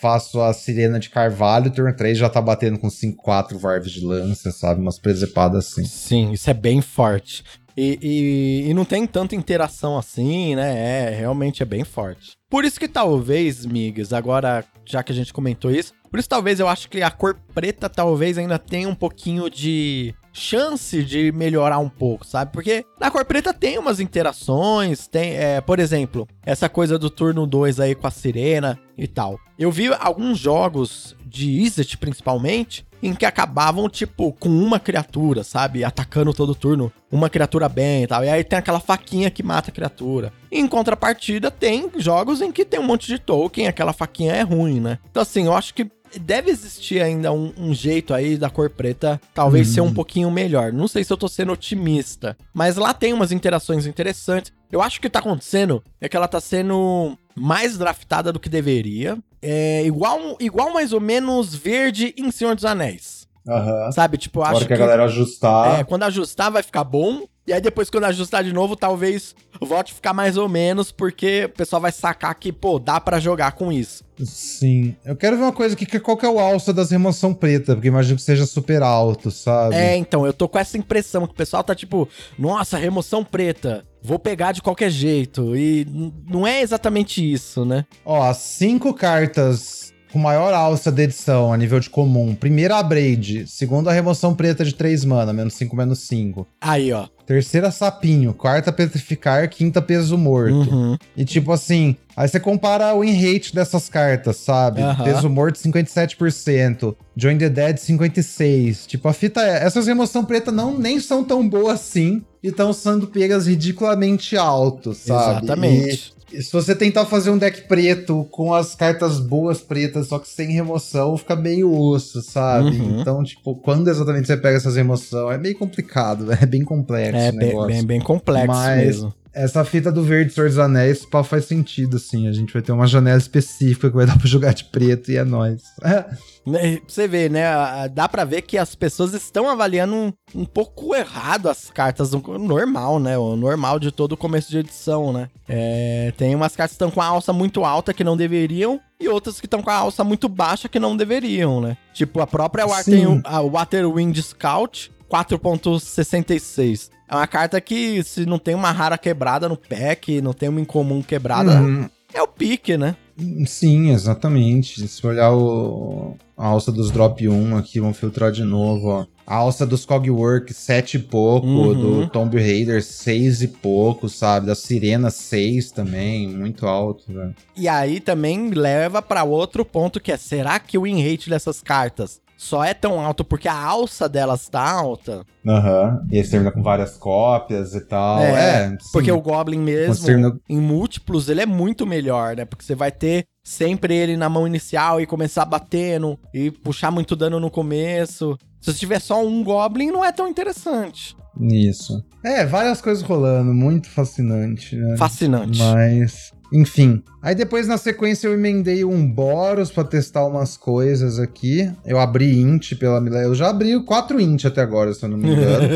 faço a Sirena de Carvalho, turno 3 já tá batendo com 5-4 Varves de Lança, sabe? Umas presepadas assim. Sim, isso é bem forte. E, e, e não tem tanta interação assim, né? É, realmente é bem forte. Por isso que talvez, migas, agora, já que a gente comentou isso, por isso talvez eu acho que a cor preta talvez ainda tenha um pouquinho de chance de melhorar um pouco, sabe? Porque na cor preta tem umas interações, tem, é, por exemplo, essa coisa do turno 2 aí com a sirena e tal. Eu vi alguns jogos de Izzet, principalmente, em que acabavam, tipo, com uma criatura, sabe? Atacando todo turno, uma criatura bem e tal. E aí tem aquela faquinha que mata a criatura. Em contrapartida, tem jogos em que tem um monte de token, aquela faquinha é ruim, né? Então, assim, eu acho que deve existir ainda um, um jeito aí da cor preta talvez ser um pouquinho melhor. Não sei se eu tô sendo otimista, mas lá tem umas interações interessantes. Eu acho que o que tá acontecendo é que ela tá sendo mais draftada do que deveria. É igual, igual mais ou menos verde em Senhor dos Anéis. Aham. Sabe? Tipo, acho hora que a galera ajustar. é, quando ajustar vai ficar bom. E aí depois quando ajustar de novo, talvez volte ficar mais ou menos, porque o pessoal vai sacar que, pô, dá pra jogar com isso. Sim. Eu quero ver uma coisa aqui, que qual que é o alça das remoção preta, porque imagino que seja super alto, sabe? É, então, eu tô com essa impressão que o pessoal tá tipo, nossa, remoção preta, vou pegar de qualquer jeito. E não é exatamente isso, né? Ó, as cinco cartas com maior alça da edição a nível de comum. Primeira a Braid, segunda a remoção preta de 3 mana, menos 5, menos 5. Aí, ó. Terceira sapinho, quarta petrificar, quinta peso morto. Uhum. E tipo assim, aí você compara o win rate dessas cartas, sabe? Aham. Peso morto 57%, Join the Dead 56%. Tipo, a fita é, essas remoção preta não nem são tão boas assim e estão sendo pegas ridiculamente alto, sabe? Exatamente. E se você tentar fazer um deck preto com as cartas boas pretas, só que sem remoção, fica meio osso, sabe? Uhum. Então, tipo, quando exatamente você pega essas remoções, é meio complicado, é bem complexo. É bem, bem, bem, complexo Mas, mesmo. Essa fita do verde Senhor dos Anéis pá, faz sentido, assim. A gente vai ter uma janela específica que vai dar pra jogar de preto e é nóis. Né, você vê, né? Dá pra ver que as pessoas estão avaliando um, um pouco errado as cartas do normal, né? O normal de todo começo de edição, né? É, tem umas cartas que estão com a alça muito alta que não deveriam e outras que estão com a alça muito baixa que não deveriam, né? Tipo, a própria Water, a Waterwind Scout 4.66. É uma carta que, se não tem uma rara quebrada no pack, não tem uma incomum quebrada, uhum. é o pique, né? Sim, exatamente. Se olhar o, a alça dos drop 1 aqui, vamos filtrar de novo, ó. A alça dos Cogwork, 7 e pouco. Uhum. Do Tomb Raider, 6 e pouco, sabe? Da Sirena, 6 também. Muito alto, velho. E aí também leva para outro ponto que é: será que o win rate dessas cartas só é tão alto porque a alça delas tá alta. Aham. Uhum. E esse termina com várias cópias e tal. É, é porque o Goblin mesmo, termina... em múltiplos, ele é muito melhor, né? Porque você vai ter sempre ele na mão inicial e começar batendo e puxar muito dano no começo. Se você tiver só um Goblin, não é tão interessante. Isso. É, várias coisas rolando, muito fascinante, né? Fascinante. Mas enfim. Aí depois na sequência eu emendei um Boros para testar umas coisas aqui. Eu abri int pela Eu já abri quatro int até agora, se eu não me engano.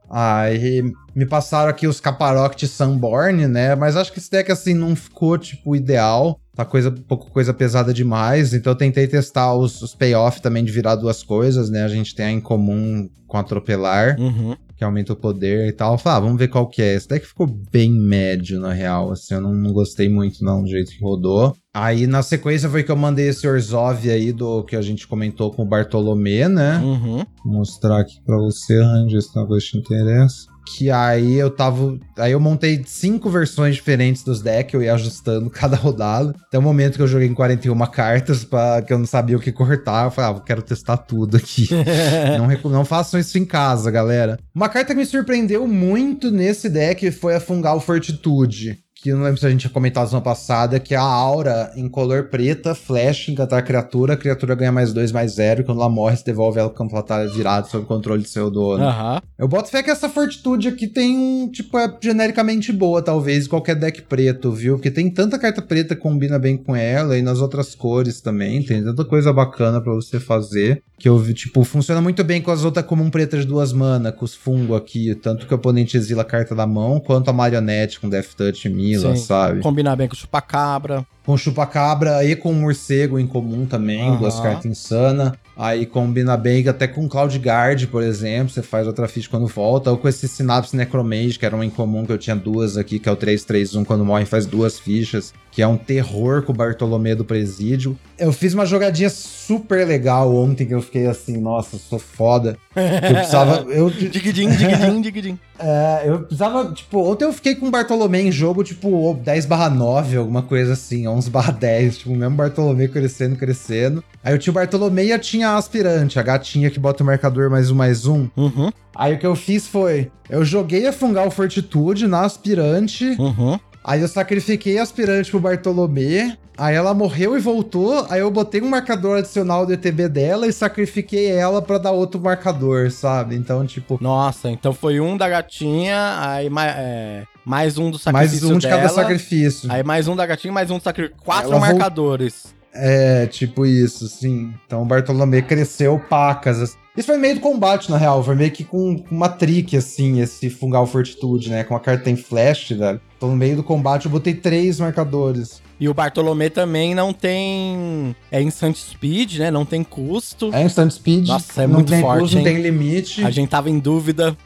Aí me passaram aqui os Caparoct Sunborn, né? Mas acho que esse deck assim não ficou tipo ideal. Tá coisa, um pouco coisa pesada demais. Então eu tentei testar os, os payoff também de virar duas coisas, né? A gente tem a em comum com atropelar. Uhum que aumenta o poder e tal. Eu falei, ah, vamos ver qual que é. Esse deck ficou bem médio, na real. Assim, eu não, não, gostei muito, não, do jeito que rodou. Aí, na sequência, foi que eu mandei esse Orzhov aí, do que a gente comentou com o Bartolomé, né? Uhum. Vou mostrar aqui pra você, Ranger, se não te interessa que aí eu tava. Aí eu montei cinco versões diferentes dos decks, eu ia ajustando cada rodada. Até o momento que eu joguei em 41 cartas, pra, que eu não sabia o que cortar. Eu falei, ah, quero testar tudo aqui. não, não façam isso em casa, galera. Uma carta que me surpreendeu muito nesse deck foi a Fungal Fortitude que não lembro se a gente tinha comentado semana passada, que é a aura em color preta, flash, encantar a criatura, a criatura ganha mais dois, mais zero, e quando ela morre, você devolve ela com o campo batalha virado sob controle do seu dono. Uhum. Eu boto fé que essa fortitude aqui tem um, tipo, é genericamente boa, talvez, qualquer deck preto, viu? Porque tem tanta carta preta que combina bem com ela, e nas outras cores também, tem tanta coisa bacana para você fazer, que eu vi, tipo, funciona muito bem com as outras comum pretas de duas mana, com os fungo aqui, tanto que o oponente exila a carta da mão, quanto a marionete com Death Touch, Mil Sim. sabe? Combinar bem com o chupacabra. Com chupacabra e com o morcego em comum também, uhum. duas cartas insana. Aí combina bem até com Cloud Guard, por exemplo, você faz outra ficha quando volta, ou com esse Synapse Necromage, que era um incomum que eu tinha duas aqui, que é o 331, quando morre faz duas fichas, que é um terror com o Bartolomé do Presídio. Eu fiz uma jogadinha super legal ontem, que eu fiquei assim, nossa, sou foda. Eu precisava... Eu... digidin, digidin. É, eu precisava, tipo, ontem eu fiquei com o Bartolomé em jogo, tipo, 10 barra 9, alguma coisa assim, 11 barra 10, tipo, o mesmo Bartolomé crescendo, crescendo. Aí o tio Bartolomé e tinha a aspirante, a gatinha que bota o marcador mais um, mais um. Uhum. Aí o que eu fiz foi, eu joguei a Fungal Fortitude na aspirante, uhum. Aí eu sacrifiquei aspirante pro Bartolomé. Aí ela morreu e voltou. Aí eu botei um marcador adicional do ETB dela e sacrifiquei ela para dar outro marcador, sabe? Então, tipo. Nossa, então foi um da gatinha, aí é, mais um do sacrifício. Mais um de dela, cada sacrifício. Aí mais um da gatinha, mais um do sacrifício. Quatro ela marcadores. É, tipo isso, sim. Então o Bartolomé cresceu pacas. Isso foi meio do combate, na real. Foi meio que com uma trick, assim, esse Fungal Fortitude, né? Com a carta tem flash, velho. Então no meio do combate eu botei três marcadores. E o Bartolomé também não tem. É instant speed, né? Não tem custo. É instant speed. Nossa, é muito forte. Custo, não tem limite. A gente tava em dúvida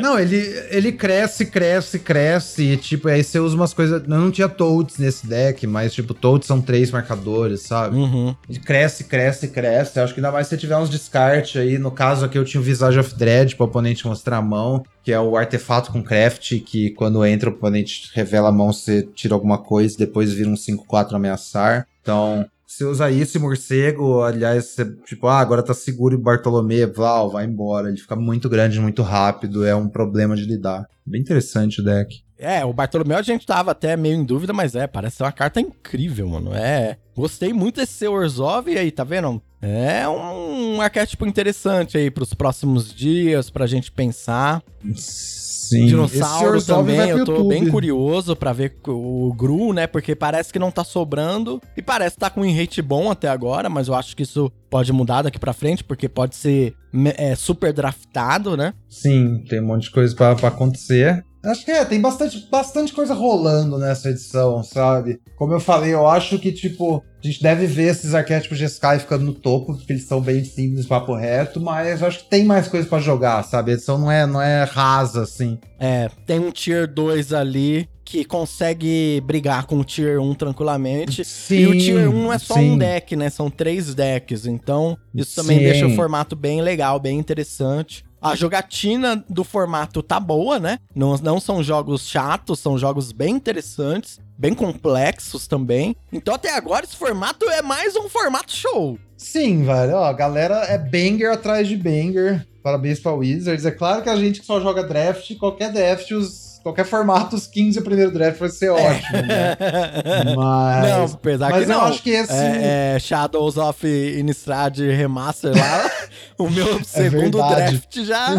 não, ele, ele cresce, cresce, cresce. E, tipo, aí você usa umas coisas. Eu não tinha Toads nesse deck, mas, tipo, Toads são três marcadores, sabe? Uhum. Ele cresce, cresce, cresce. Acho que ainda mais se tiver uns descarte aí. No caso aqui, eu tinha o Visage of Dread pro oponente mostrar a mão, que é o artefato com craft, que quando entra o oponente revela a mão, você tira alguma coisa, depois vira um 5-4 ameaçar. Então, você usa isso e morcego, aliás, você, tipo, ah, agora tá seguro e Bartolomé, Val, vai embora. Ele fica muito grande, muito rápido, é um problema de lidar. Bem interessante o deck. É, o Bartolomeu a gente tava até meio em dúvida, mas é, parece ser uma carta incrível, mano. É. Gostei muito desse seu Orzhov aí, tá vendo? É um, um arquétipo interessante aí pros próximos dias, pra gente pensar. Sim. Dinossauro também, eu tô bem curioso pra ver o Gru, né? Porque parece que não tá sobrando. E parece que tá com um rate bom até agora, mas eu acho que isso pode mudar daqui pra frente, porque pode ser é, super draftado, né? Sim, tem um monte de coisa pra acontecer. Acho que é, tem bastante, bastante coisa rolando nessa edição, sabe? Como eu falei, eu acho que, tipo, a gente deve ver esses arquétipos de Sky ficando no topo, porque eles são bem simples, papo reto, mas eu acho que tem mais coisa para jogar, sabe? A edição não é, não é rasa, assim. É, tem um Tier 2 ali que consegue brigar com o Tier 1 tranquilamente. Sim, e o Tier 1 não é só sim. um deck, né? São três decks. Então, isso também sim. deixa o formato bem legal, bem interessante. A jogatina do formato tá boa, né? Não, não são jogos chatos, são jogos bem interessantes, bem complexos também. Então até agora esse formato é mais um formato show. Sim, velho. Ó, a galera é banger atrás de banger. Parabéns pra Wizards. É claro que a gente que só joga draft, qualquer draft, os qualquer formato, os 15 o primeiro draft vai ser ótimo, né? Mas. Não, apesar mas que eu não. acho que esse. É, é Shadows of Innistrad Remaster lá, o meu é segundo draft já.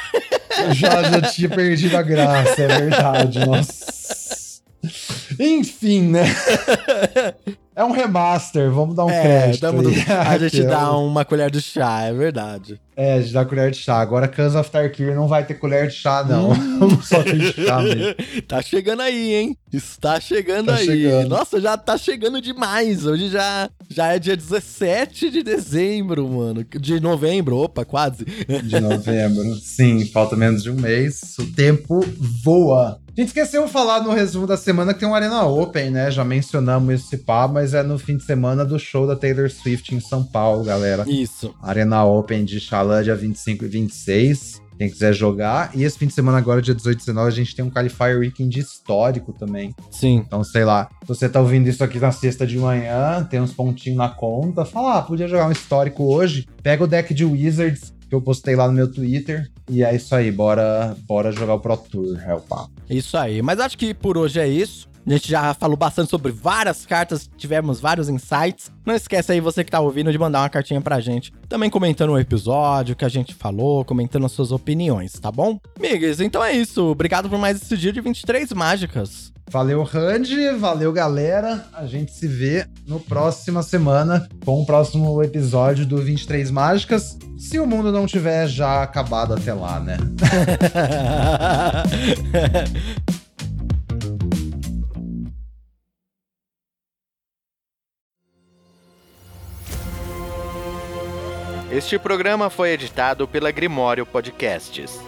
já. Já tinha perdido a graça, é verdade, nossa. Enfim, né? É um remaster, vamos dar um é, crédito. Damos, a gente dá uma colher de chá, é verdade. É, a gente dá colher de chá. Agora, Cans of Tarkir não vai ter colher de chá, não. Hum. Só tem chá mesmo. Tá chegando aí, hein? Está chegando tá aí. Chegando. Nossa, já tá chegando demais. Hoje já, já é dia 17 de dezembro, mano. De novembro, opa, quase. De novembro. Sim, falta menos de um mês. O tempo voa. A gente esqueceu de falar no resumo da semana que tem um Arena Open, né? Já mencionamos esse pá, mas é no fim de semana do show da Taylor Swift em São Paulo, galera. Isso. Arena Open de Xalã, dia 25 e 26. Quem quiser jogar. E esse fim de semana agora, dia 18 e 19, a gente tem um Qualifier Weekend histórico também. Sim. Então, sei lá, se você tá ouvindo isso aqui na sexta de manhã, tem uns pontinhos na conta, fala, ah, podia jogar um histórico hoje. Pega o deck de Wizards, que eu postei lá no meu Twitter. E é isso aí, bora, bora jogar o Pro Tour, é o papo. Isso aí, mas acho que por hoje é isso. A gente já falou bastante sobre várias cartas, tivemos vários insights. Não esquece aí, você que tá ouvindo, de mandar uma cartinha pra gente. Também comentando o episódio que a gente falou, comentando as suas opiniões, tá bom? Migas, então é isso. Obrigado por mais esse dia de 23 mágicas. Valeu, Randy. Valeu, galera. A gente se vê no próxima semana com o próximo episódio do 23 Mágicas. Se o mundo não tiver já acabado até lá, né? Este programa foi editado pela Grimório Podcasts.